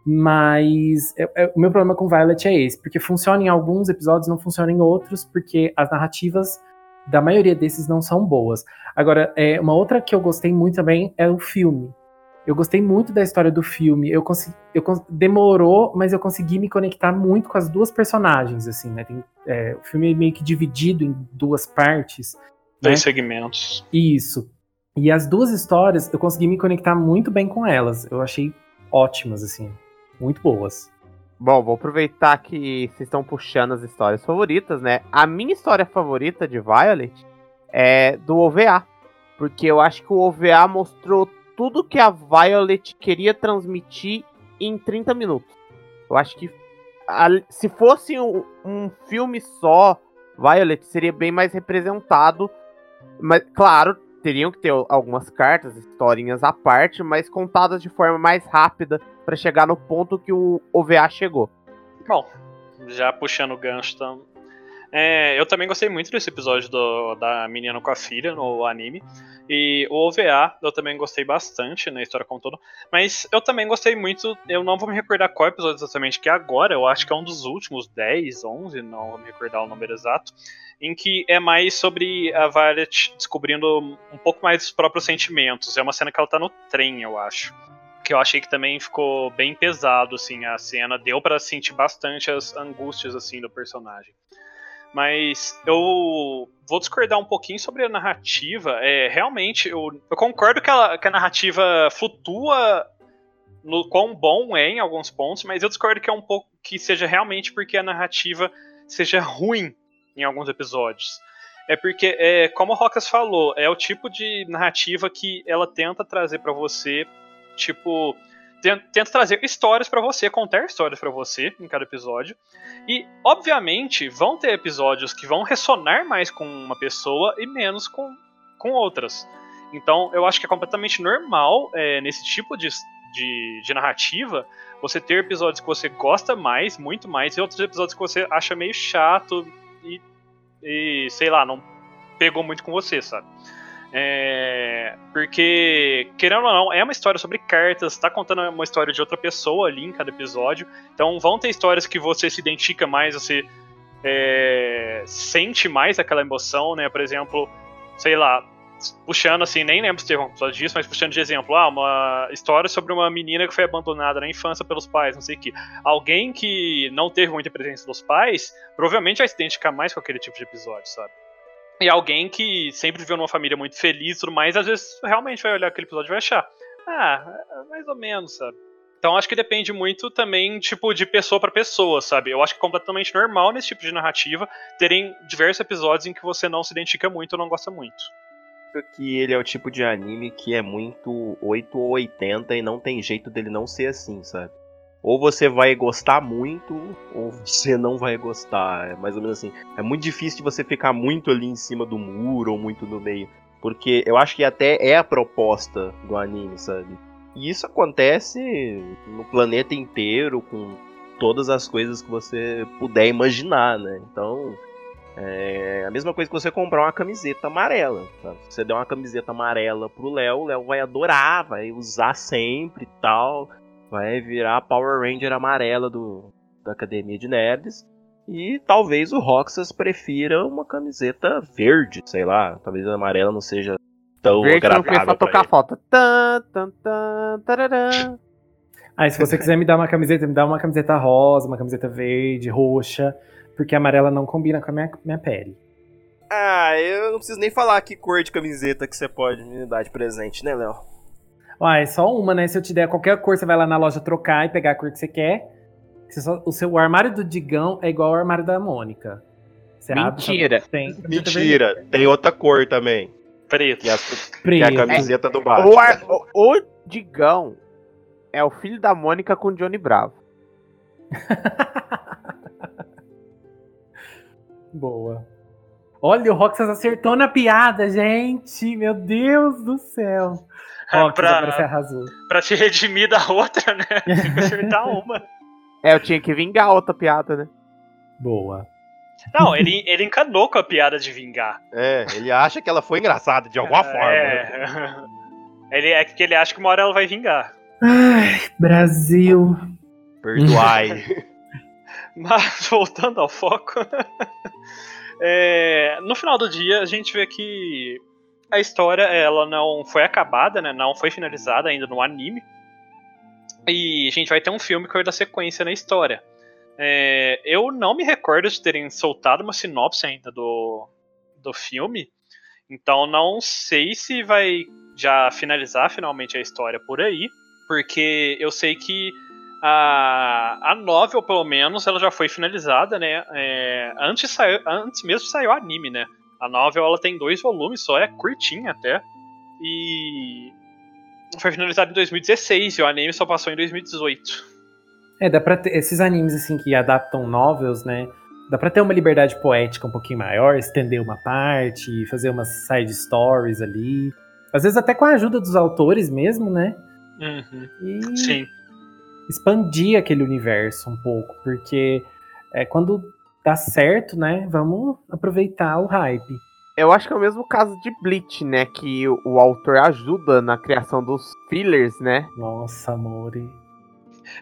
Mas o meu problema com Violet é esse, porque funciona em alguns episódios, não funciona em outros, porque as narrativas da maioria desses não são boas. Agora, é, uma outra que eu gostei muito também é o filme. Eu gostei muito da história do filme. Eu consegui, eu demorou, mas eu consegui me conectar muito com as duas personagens, assim, né? Tem, é, o filme é meio que dividido em duas partes. Dois né? segmentos. Isso. E as duas histórias, eu consegui me conectar muito bem com elas. Eu achei ótimas, assim. Muito boas. Bom, vou aproveitar que vocês estão puxando as histórias favoritas, né? A minha história favorita de Violet é do OVA. Porque eu acho que o OVA mostrou tudo que a Violet queria transmitir em 30 minutos. Eu acho que a, se fosse um, um, filme só, Violet seria bem mais representado. Mas, claro, teriam que ter algumas cartas, historinhas à parte, mas contadas de forma mais rápida para chegar no ponto que o OVA chegou. Bom, já puxando o gancho, é, eu também gostei muito desse episódio do, da menina com a filha no anime. E o OVA eu também gostei bastante na história como todo. Mas eu também gostei muito. Eu não vou me recordar qual episódio exatamente que agora. Eu acho que é um dos últimos 10, 11, não vou me recordar o número exato. Em que é mais sobre a Violet descobrindo um pouco mais dos próprios sentimentos. É uma cena que ela tá no trem, eu acho que eu achei que também ficou bem pesado assim a cena deu para sentir bastante as angústias assim do personagem mas eu vou discordar um pouquinho sobre a narrativa. É, realmente, eu, eu concordo que, ela, que a narrativa flutua no quão bom é em alguns pontos, mas eu discordo que é um pouco que seja realmente porque a narrativa seja ruim em alguns episódios. É porque, é, como o Rocas falou, é o tipo de narrativa que ela tenta trazer para você, tipo, tenta trazer histórias para você, contar histórias para você em cada episódio. E, obviamente, vão ter episódios que vão ressonar mais com uma pessoa e menos com, com outras. Então, eu acho que é completamente normal é, nesse tipo de, de, de, narrativa você ter episódios que você gosta mais, muito mais, e outros episódios que você acha meio chato e, e sei lá, não pegou muito com você, sabe? É, porque, querendo ou não, é uma história sobre cartas, tá contando uma história de outra pessoa ali em cada episódio. Então vão ter histórias que você se identifica mais, você é, sente mais aquela emoção, né? Por exemplo, sei lá, puxando assim, nem lembro se teve um episódio disso, mas puxando de exemplo, ah, uma história sobre uma menina que foi abandonada na infância pelos pais, não sei o que. Alguém que não teve muita presença dos pais, provavelmente vai se identificar mais com aquele tipo de episódio, sabe? E alguém que sempre viveu numa família muito feliz e tudo mais, às vezes realmente vai olhar aquele episódio e vai achar, ah, é mais ou menos, sabe? Então acho que depende muito também, tipo, de pessoa para pessoa, sabe? Eu acho que é completamente normal nesse tipo de narrativa terem diversos episódios em que você não se identifica muito ou não gosta muito. Que ele é o tipo de anime que é muito 8 ou 80 e não tem jeito dele não ser assim, sabe? Ou você vai gostar muito, ou você não vai gostar. É mais ou menos assim. É muito difícil de você ficar muito ali em cima do muro ou muito no meio. Porque eu acho que até é a proposta do anime, sabe? E isso acontece no planeta inteiro, com todas as coisas que você puder imaginar, né? Então, é a mesma coisa que você comprar uma camiseta amarela. Tá? Se você der uma camiseta amarela pro Léo, o Léo vai adorar, vai usar sempre e tal. Vai virar a Power Ranger amarela do, da Academia de Nerds. E talvez o Roxas prefira uma camiseta verde, sei lá. Talvez a amarela não seja tão Verde não fez agradável. só pra tocar ele. falta. Tan, tan, tan, tararã. Ah, e se você quiser me dar uma camiseta, me dá uma camiseta rosa, uma camiseta verde, roxa, porque a amarela não combina com a minha, minha pele. Ah, eu não preciso nem falar que cor de camiseta que você pode me dar de presente, né, Léo? Ah, é só uma, né? Se eu te der qualquer cor, você vai lá na loja trocar e pegar a cor que você quer. Você só- o seu o armário do Digão é igual ao armário da Mônica. Você abre, Mentira. tem camiseta Mentira, tem outra cor também. Preto. Que é a, vermelha, que é a preto. camiseta do baixo. O, ar- o- o Digão é o filho da Mônica com o Johnny Bravo. Boa. Olha, o Roxas acertou na piada, gente. Meu Deus do céu. Roxas, pra- arrasou. Pra te redimir da outra, né? Tem que acertar uma. É, eu tinha que vingar a outra piada, né? Boa. Não, ele, ele encanou com a piada de vingar. É, ele acha que ela foi engraçada de alguma forma. né? É. Ele é que ele acha que uma hora ela vai vingar. Ai, Brasil. Perdoai. Mas voltando ao foco. é, no final do dia, a gente vê que a história ela não foi acabada, né? Não foi finalizada ainda no anime. E a gente vai ter um filme que vai dar sequência na história. É, eu não me recordo de terem soltado uma sinopse ainda do, do filme. Então não sei se vai já finalizar finalmente a história por aí. Porque eu sei que a, a novel, pelo menos, ela já foi finalizada, né? É, antes, saiu, antes mesmo saiu o anime, né? A novel ela tem dois volumes só, é curtinha até. E foi finalizada em 2016 e o anime só passou em 2018. É, dá pra ter esses animes assim que adaptam novels, né? Dá pra ter uma liberdade poética um pouquinho maior, estender uma parte, fazer umas side stories ali. Às vezes até com a ajuda dos autores mesmo, né? Uhum. E Sim. expandir aquele universo um pouco, porque é, quando dá certo, né? Vamos aproveitar o hype. Eu acho que é o mesmo caso de Bleach, né? Que o, o autor ajuda na criação dos fillers, né? Nossa, amore.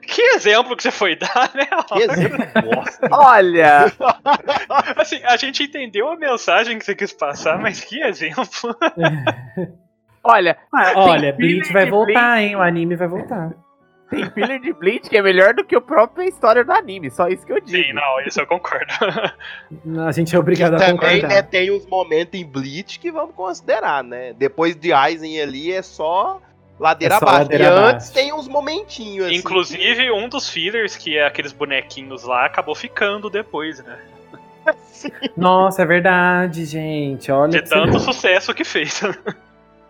Que exemplo que você foi dar, né? que exemplo bosta. Olha! Assim, a gente entendeu a mensagem que você quis passar, mas que exemplo. Olha, Ah, olha, Bleach vai voltar, hein? O anime vai voltar. Tem filler de Bleach que é melhor do que a própria história do anime. Só isso que eu digo. Sim, não, isso eu concordo. A gente é obrigado a Também, concordar. né, tem uns momentos em Bleach que vamos considerar, né? Depois de Aizen ali é só ladeira É abaixo. ladeira e abaixo. antes tem uns momentinhos assim. Inclusive, um dos fillers, que é aqueles bonequinhos lá, acabou ficando depois, né? Nossa, é verdade, gente. Olha De você tanto sucesso que fez.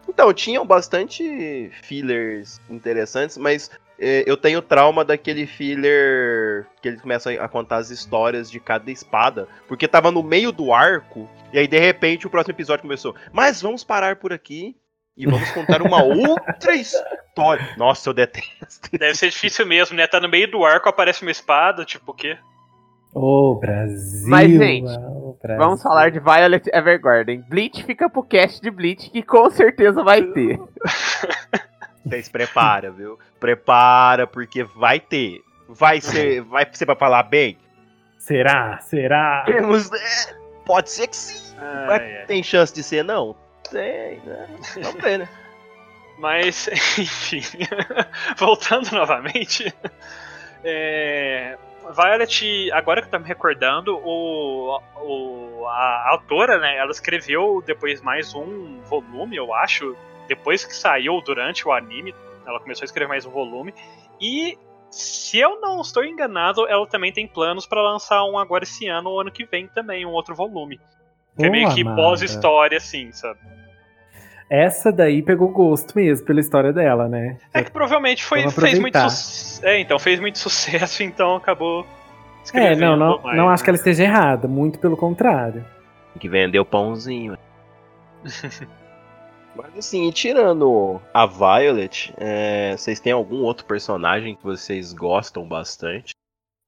Então, tinham bastante fillers interessantes, mas eu tenho trauma daquele filler que eles começam a contar as histórias de cada espada, porque tava no meio do arco, e aí de repente o próximo episódio começou. Mas vamos parar por aqui e vamos contar uma outra história. Nossa, eu detesto. Deve ser difícil mesmo, né? Tá no meio do arco, aparece uma espada, tipo o quê? Ô, Brasil! Mas, gente, ô, Brasil. Vamos falar de Violet Evergarden. Bleach fica pro cast de Bleach, que com certeza vai ter. Vocês prepara, viu? Prepara, porque vai ter. Vai ser, vai ser pra falar bem? Será? Será? Temos. é, pode ser que sim. Mas ai. tem chance de ser, não? Tem, né? Vamos ver, né? Mas, enfim, voltando novamente, é, Violet, agora que eu tô me recordando, o, o, a autora, né, ela escreveu depois mais um volume, eu acho, depois que saiu durante o anime, ela começou a escrever mais um volume, e se eu não estou enganado, ela também tem planos para lançar um agora esse ano, ou ano que vem também, um outro volume. Que é meio que pós-história, assim, sabe? Essa daí pegou gosto mesmo pela história dela, né? É que provavelmente foi, fez muito sucesso. É, então, fez muito sucesso, então acabou É, não, não, mais, não acho né? que ela esteja errada, muito pelo contrário. Tem que vender o pãozinho. Mas assim, e tirando a Violet, é, vocês têm algum outro personagem que vocês gostam bastante?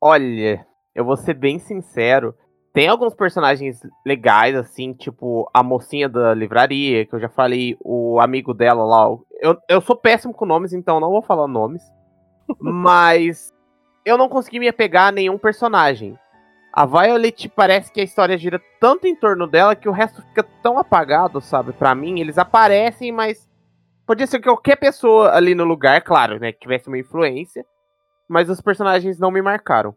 Olha, eu vou ser bem sincero. Tem alguns personagens legais, assim, tipo a mocinha da livraria, que eu já falei, o amigo dela lá. Eu, eu sou péssimo com nomes, então não vou falar nomes. mas eu não consegui me apegar a nenhum personagem. A Violet parece que a história gira tanto em torno dela que o resto fica tão apagado, sabe? Pra mim, eles aparecem, mas podia ser qualquer pessoa ali no lugar, claro, né? Que tivesse uma influência. Mas os personagens não me marcaram.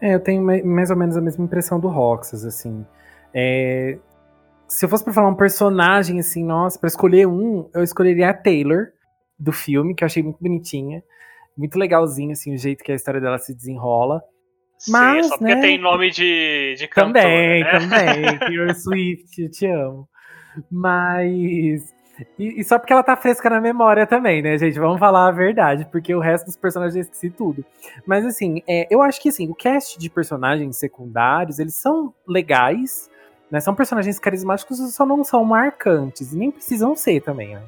É, eu tenho ma- mais ou menos a mesma impressão do Roxas, assim. É, se eu fosse pra falar um personagem, assim, nossa, pra escolher um, eu escolheria a Taylor, do filme, que eu achei muito bonitinha. Muito legalzinho, assim, o jeito que a história dela se desenrola. Sim, Mas, só porque né, tem nome de, de cantor, Também, né? também. Taylor Swift, eu te amo. Mas. E, e só porque ela tá fresca na memória também, né, gente? Vamos falar a verdade, porque o resto dos personagens eu esqueci tudo. Mas assim, é, eu acho que assim, o cast de personagens secundários, eles são legais, né? São personagens carismáticos, só não são marcantes. E nem precisam ser também, né?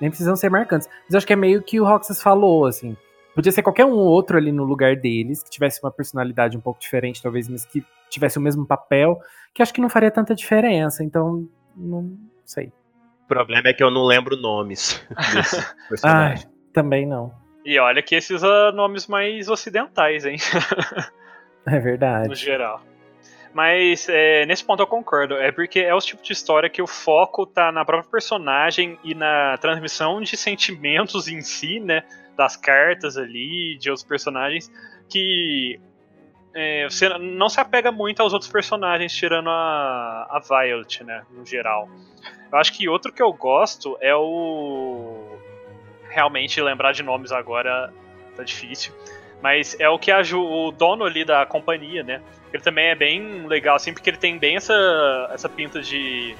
Nem precisam ser marcantes. Mas eu acho que é meio que o Roxas falou, assim. Podia ser qualquer um outro ali no lugar deles, que tivesse uma personalidade um pouco diferente, talvez, mas que tivesse o mesmo papel, que acho que não faria tanta diferença. Então, não sei. O problema é que eu não lembro nomes desse Ah, personagem. também não. E olha que esses são nomes mais ocidentais, hein? É no verdade. geral. Mas é, nesse ponto eu concordo. É porque é o tipo de história que o foco tá na própria personagem e na transmissão de sentimentos em si, né? Das cartas ali, de outros personagens, que é, você não se apega muito aos outros personagens, tirando a, a Violet, né? No geral. Eu acho que outro que eu gosto é o. Realmente lembrar de nomes agora tá difícil. Mas é o que a o dono ali da companhia, né? Ele também é bem legal, assim, porque ele tem bem essa, essa pinta de.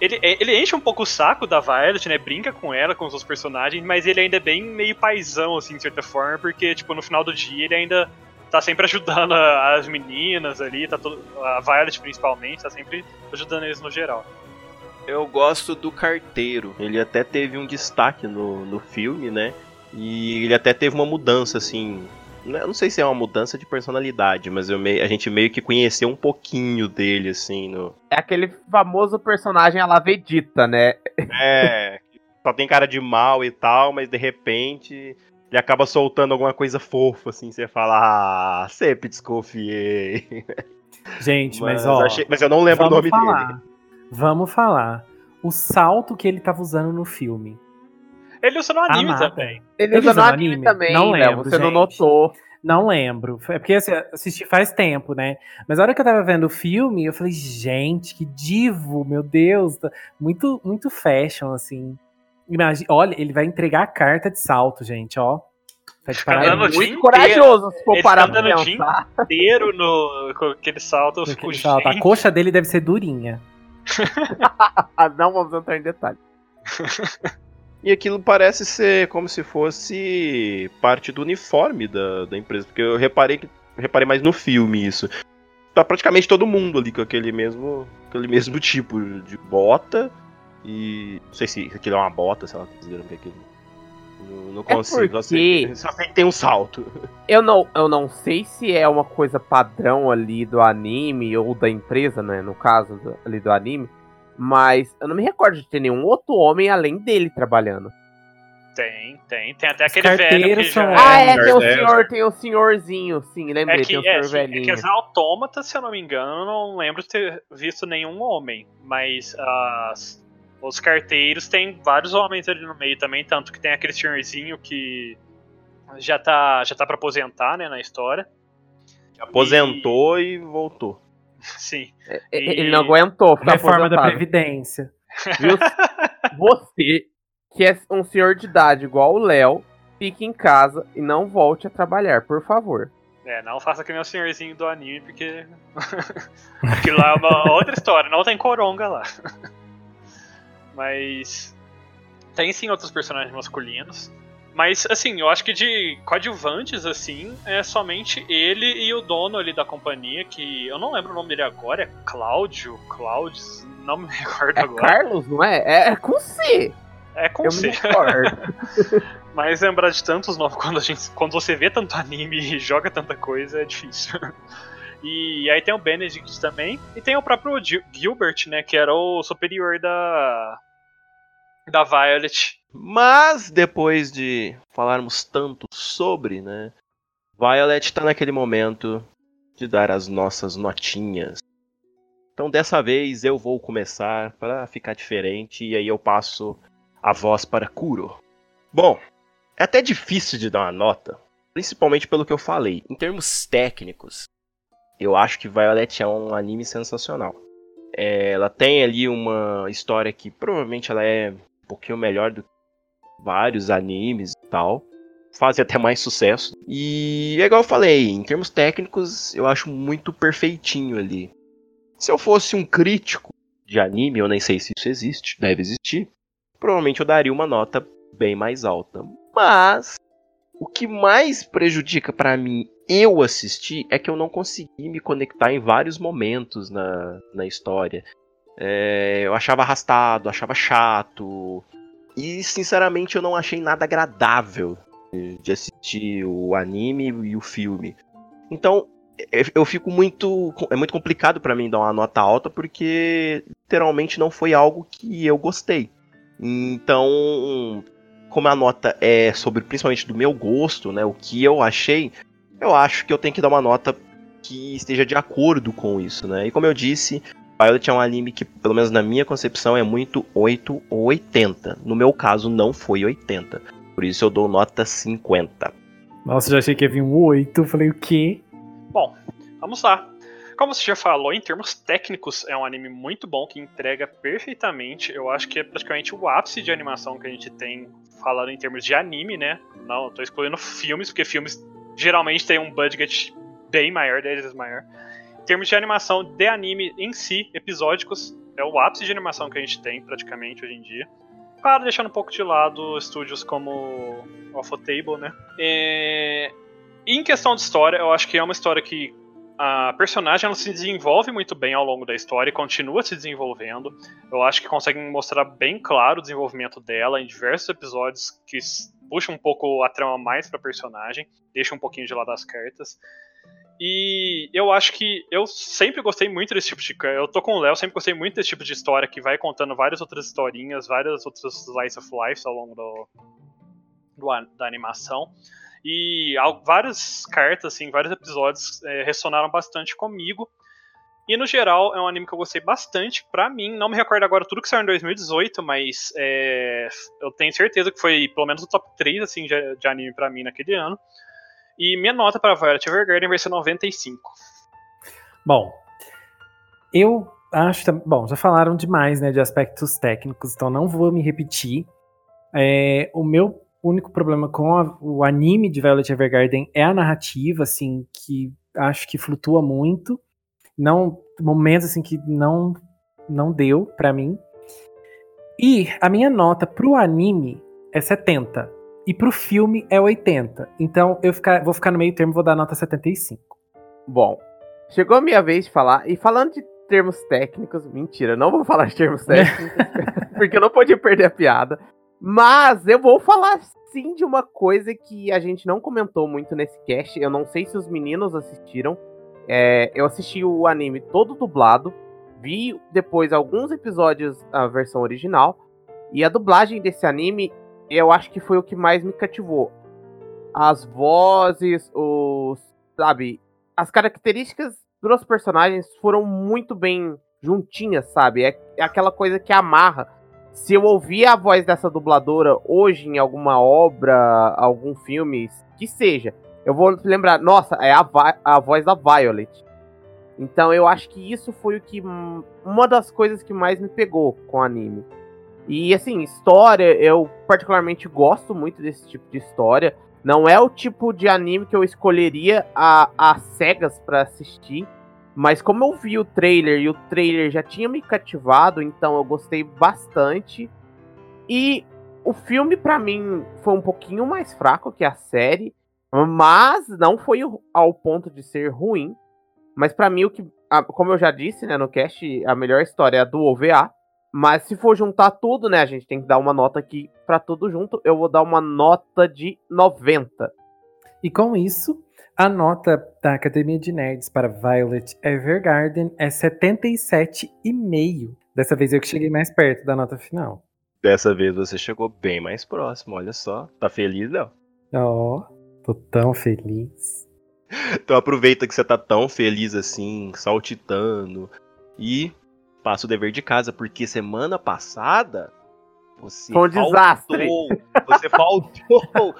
Ele, ele enche um pouco o saco da Violet, né? Brinca com ela, com os outros personagens, mas ele ainda é bem meio paizão, assim, de certa forma, porque, tipo, no final do dia ele ainda tá sempre ajudando as meninas ali, tá todo, a Violet principalmente, tá sempre ajudando eles no geral. Eu gosto do carteiro. Ele até teve um destaque no, no filme, né? E ele até teve uma mudança, assim. Né, Eu não sei se é uma mudança de personalidade, mas eu meio- a gente meio que conheceu um pouquinho dele, assim, no. É aquele famoso personagem a la Vegeta, né? É. Só tem cara de mal e tal, mas de repente ele acaba soltando alguma coisa fofa, assim, você fala, ah, sempre desconfiei. Gente, mas, ó. achei- mas eu não lembro o vamos nome falar. dele. Vamos falar. O salto que ele tava usando no filme. Ele usa no anime Amada. também. Ele, Ele usa usa no no anime, anime? também, Não Léo, lembro, Você não gente. notou. Não lembro. É porque assim, eu assisti faz tempo, né? Mas a hora que eu tava vendo o filme, eu falei, gente, que divo, meu Deus. tá- Muito, muito fashion, assim. Imagina, olha, ele vai entregar a carta de salto, gente, ó. Tá de parabéns. dia Muito inteiro. corajoso, se for Ele parar tá dando dia. Inteiro no, com aquele salto, eu Com fico, aquele salto. A coxa dele deve ser durinha. Ah, não vamos entrar em detalhe. E aquilo parece ser como se fosse parte do uniforme da, da empresa, porque eu reparei que reparei mais no filme isso. Tá praticamente todo mundo ali com aquele mesmo, aquele mesmo tipo de bota e não sei se aquilo é uma bota, sei lá, o que eles viram que é aquilo. Não, não É consigo. Só, porque- sei, só sei que tem um salto. Eu não, eu não sei se é uma coisa padrão ali do anime ou da empresa, né? No caso do- ali do anime. Mas eu não me recordo de ter nenhum outro homem além dele trabalhando. Tem, tem. Tem até aquele velho que já... são- Ah, é, é, tem o é. senhor, tem o senhorzinho, sim, lembrei, É tem o que, é, senhor é velhinho. que as autômatas, se eu não me engano, eu não lembro de ter visto nenhum homem. Mas as, os carteiros tem vários homens ali no meio também, tanto que tem aquele senhorzinho que já tá, já tá pra aposentar, né, na história. Aposentou e voltou. Sim. É, E- Ele não aguentou ficar Reforma da. Previdência. Viu? Você, que é um senhor de idade igual o Léo, fique em casa e não volte a trabalhar, por favor. É, não faça que nem o senhorzinho do anime, porque. Aquilo lá é uma outra história, não tem coronga lá. Mas. Tem sim outros personagens masculinos. Mas, assim, eu acho que de coadjuvantes, assim, é somente ele e o dono ali da companhia, que eu não lembro o nome dele agora, é Cláudio, Cláudios, não me recordo É agora. Carlos, não é? É, é com C. É com eu C. Mas lembrar de tantos nomes quando, a gente, quando você vê tanto anime e joga tanta coisa é difícil. E aí tem o Benedict também. E tem o próprio Gil- Gilbert, né? Que era o superior da. Da Violet. Mas depois de falarmos tanto sobre, né? Violet tá naquele momento de dar as nossas notinhas. Então dessa vez eu vou começar para ficar diferente e aí eu passo a voz para Kuro. Bom, é até difícil de dar uma nota, principalmente pelo que eu falei. Em termos técnicos, eu acho que Violet é um anime sensacional. É, ela tem ali uma história que provavelmente ela é um pouquinho melhor do que vários animes e tal. Fazem até mais sucesso. E é igual eu falei, em termos técnicos, eu acho muito perfeitinho ali. Se eu fosse um crítico de anime, eu nem sei se isso existe, deve existir, provavelmente eu daria uma nota bem mais alta. Mas o que mais prejudica pra mim eu assistir é que eu não consegui me conectar em vários momentos na, na história. É, eu achava arrastado, achava chato. E sinceramente eu não achei nada agradável de- assistir o anime e o filme. Então eu- eu fico muito. É muito complicado pra mim dar uma nota alta porque literalmente não foi algo que eu gostei. Então, como a nota é sobre principalmente do meu gosto, né? O que eu achei, eu acho que eu tenho que dar uma nota que esteja de acordo com isso, né? E como eu disse, Violet é um anime que, pelo menos na minha concepção, é muito 8 ou 80. No meu caso, não foi 80. Por isso eu dou nota 50. Nossa, já achei que ia vir um 8. Falei, o quê? Bom, vamos lá. Como você já falou, em termos técnicos, é um anime muito bom que entrega perfeitamente. Eu acho que é praticamente o ápice de animação que a gente tem falando em termos de anime, né? Não, eu tô excluindo filmes, porque filmes geralmente têm um budget bem maior, 10 vezes maior. Termos de animação de anime em si, episódicos, é o ápice de animação que a gente tem praticamente hoje em dia. Claro, deixando um pouco de lado estúdios como o Table, né? É... Em questão de história, eu acho que é uma história que a personagem ela se desenvolve muito bem ao longo da história e continua se desenvolvendo. Eu acho que conseguem mostrar bem claro o desenvolvimento dela em diversos episódios que puxam um pouco a trama mais pra personagem, deixa um pouquinho de lado as cartas. E eu acho que eu sempre gostei muito desse tipo de. Eu tô com o Léo, sempre gostei muito desse tipo de história que vai contando várias outras historinhas, várias outras slice of life ao longo do, do da animação. E al- várias cartas, assim, vários episódios é, ressonaram bastante comigo. E no geral é um anime que eu gostei bastante. Pra mim, não me recordo agora tudo que saiu em 2018, mas é, eu tenho certeza que foi pelo menos o top 3 assim, de, de anime pra mim naquele ano. E minha nota pra Violet Evergarden vai ser 95. Bom, eu acho. Bom, já falaram demais, né, de aspectos técnicos, então não vou me repetir. É, o meu único problema com a- o anime de Violet Evergarden é a narrativa, assim, que acho que flutua muito. Não, momentos assim que não não deu pra mim. E a minha nota pro anime é 70 e pro filme é 80. Então eu ficar- vou ficar no meio termo, vou dar nota 75. Bom, chegou a minha vez de falar. E falando de termos técnicos, mentira, não vou falar de termos técnicos, porque eu não podia perder a piada. Mas eu vou falar sim de uma coisa que a gente não comentou muito nesse cast. Eu não sei se os meninos assistiram. É, eu assisti o anime todo dublado. Vi depois alguns episódios a versão original. E a dublagem desse anime, eu acho que foi o que mais me cativou. As vozes, os. Sabe? As características dos personagens foram muito bem juntinhas, sabe? É, é aquela coisa que amarra se eu ouvir a voz dessa dubladora hoje em alguma obra, algum filme, que seja, eu vou lembrar, nossa, é a, a voz da Violet. Então eu acho que isso foi o que uma das coisas que mais me pegou com o anime. E assim, história, eu particularmente gosto muito desse tipo de história. Não é o tipo de anime que eu escolheria a, a cegas para assistir, mas como eu vi o trailer e o trailer já tinha me cativado, então eu gostei bastante. E o filme para mim foi um pouquinho mais fraco que a série, mas não foi ao ponto de ser ruim. Mas para mim o que, como eu já disse, né, no cast, a melhor história é a do OVA. Mas se for juntar tudo, né, a gente tem que dar uma nota aqui para tudo junto. Eu vou dar uma nota de 90. E com isso, a nota da Academia de Nerds para Violet Evergarden é 77,5. Dessa vez eu que cheguei mais perto da nota final. Dessa vez você chegou bem mais próximo, olha só. Tá feliz, Léo? Ó, oh, tô tão feliz. Então aproveita que você tá tão feliz assim, saltitando. E passa o dever de casa, porque semana passada você Foi um faltou, desastre. Você faltou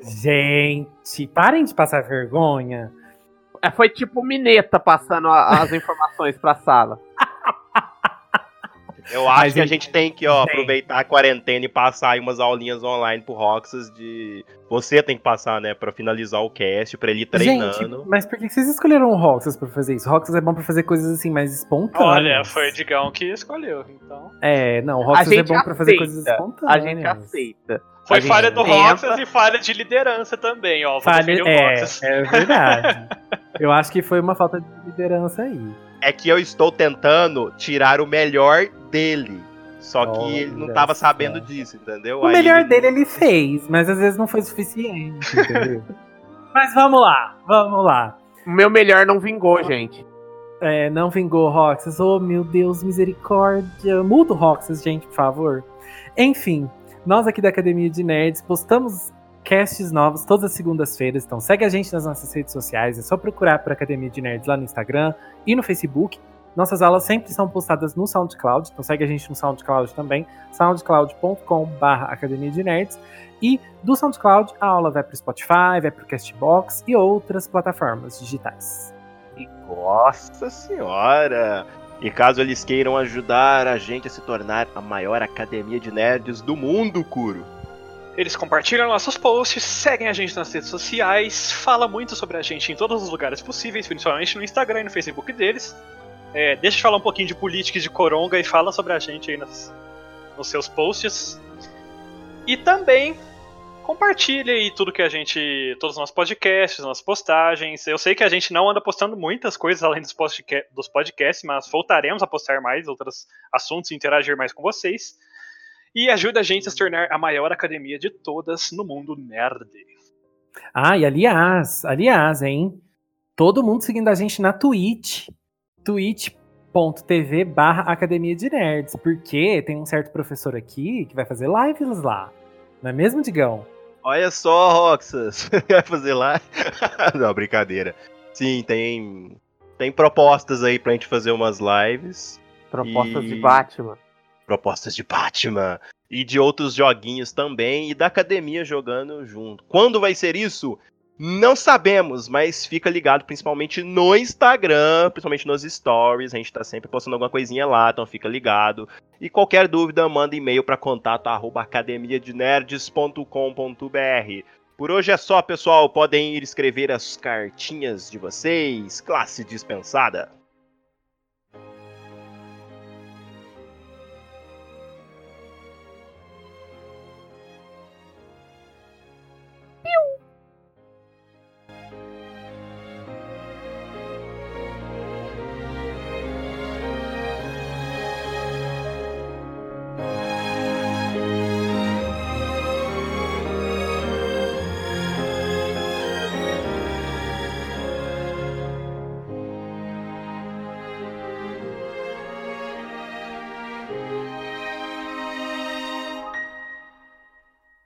Gente, parem de passar vergonha. É, foi tipo Mineta passando a, as informações pra sala. Eu acho que a gente tem que, ó, aproveitar a quarentena e passar aí umas aulinhas online pro Roxas de. Você tem que passar, né, pra finalizar o cast, pra ele ir treinando. Gente, mas por que vocês escolheram o Roxas pra fazer isso? O Roxas é bom pra fazer coisas assim mais espontâneas. Olha, foi o Digão que escolheu, então. É, não, o Roxas é bom aceita. pra fazer coisas espontâneas. A gente aceita. Foi falha do Roxas e falha de liderança também, ó. Falha, é, é verdade. eu acho que foi uma falta de liderança aí. É que eu estou tentando tirar o melhor dele. Só que ele não estava sabendo disso, entendeu? O aí melhor ele... dele ele fez, mas às vezes não foi suficiente, entendeu? mas vamos lá, vamos lá. O meu melhor não vingou, gente. É, não vingou, Roxas. Oh, meu Deus, misericórdia. Muda o Roxas, gente, por favor. Enfim, nós aqui da Academia de Nerds postamos casts novos todas as segundas-feiras, então segue a gente nas nossas redes sociais, é só procurar por Academia de Nerds lá no Instagram e no Facebook. Nossas aulas sempre são postadas no SoundCloud, então segue a gente no SoundCloud também, soundcloud.com.br Academia de Nerds. E do SoundCloud, a aula vai para o Spotify, vai para o Castbox e outras plataformas digitais. Nossa Senhora! E caso eles queiram ajudar a gente a se tornar a maior academia de nerds do mundo, Kuro. Eles compartilham nossos posts, seguem a gente nas redes sociais, fala muito sobre a gente em todos os lugares possíveis, principalmente no Instagram e no Facebook deles. É, deixa eu falar um pouquinho de política e de coronga e fala sobre a gente aí nos, nos seus posts. E também compartilhe aí tudo que a gente. Todos os nossos podcasts, nossas postagens. Eu sei que a gente não anda postando muitas coisas além dos, podca dos podcasts, mas voltaremos a postar mais outros assuntos e interagir mais com vocês. E ajuda a gente a se tornar a maior academia de todas no mundo nerd. Ah, e aliás, aliás, hein? Todo mundo seguindo a gente na Twitch. twitch.tv barra Academia de Nerds. Porque tem um certo professor aqui que vai fazer lives lá. Não é mesmo, Digão? Olha só, Roxas, vai fazer lá? Não, brincadeira. Sim, tem tem propostas aí pra gente fazer umas lives. Propostas e... de Batman. Propostas de Batman. E de outros joguinhos também. E da academia jogando junto. Quando vai ser isso? Não sabemos, mas fica ligado principalmente no Instagram, principalmente nos stories. A gente tá sempre postando alguma coisinha lá, então fica ligado. E qualquer dúvida, manda e-mail para contato academiadenerds.com.br. Por hoje é só, pessoal. Podem ir escrever as cartinhas de vocês. Classe dispensada.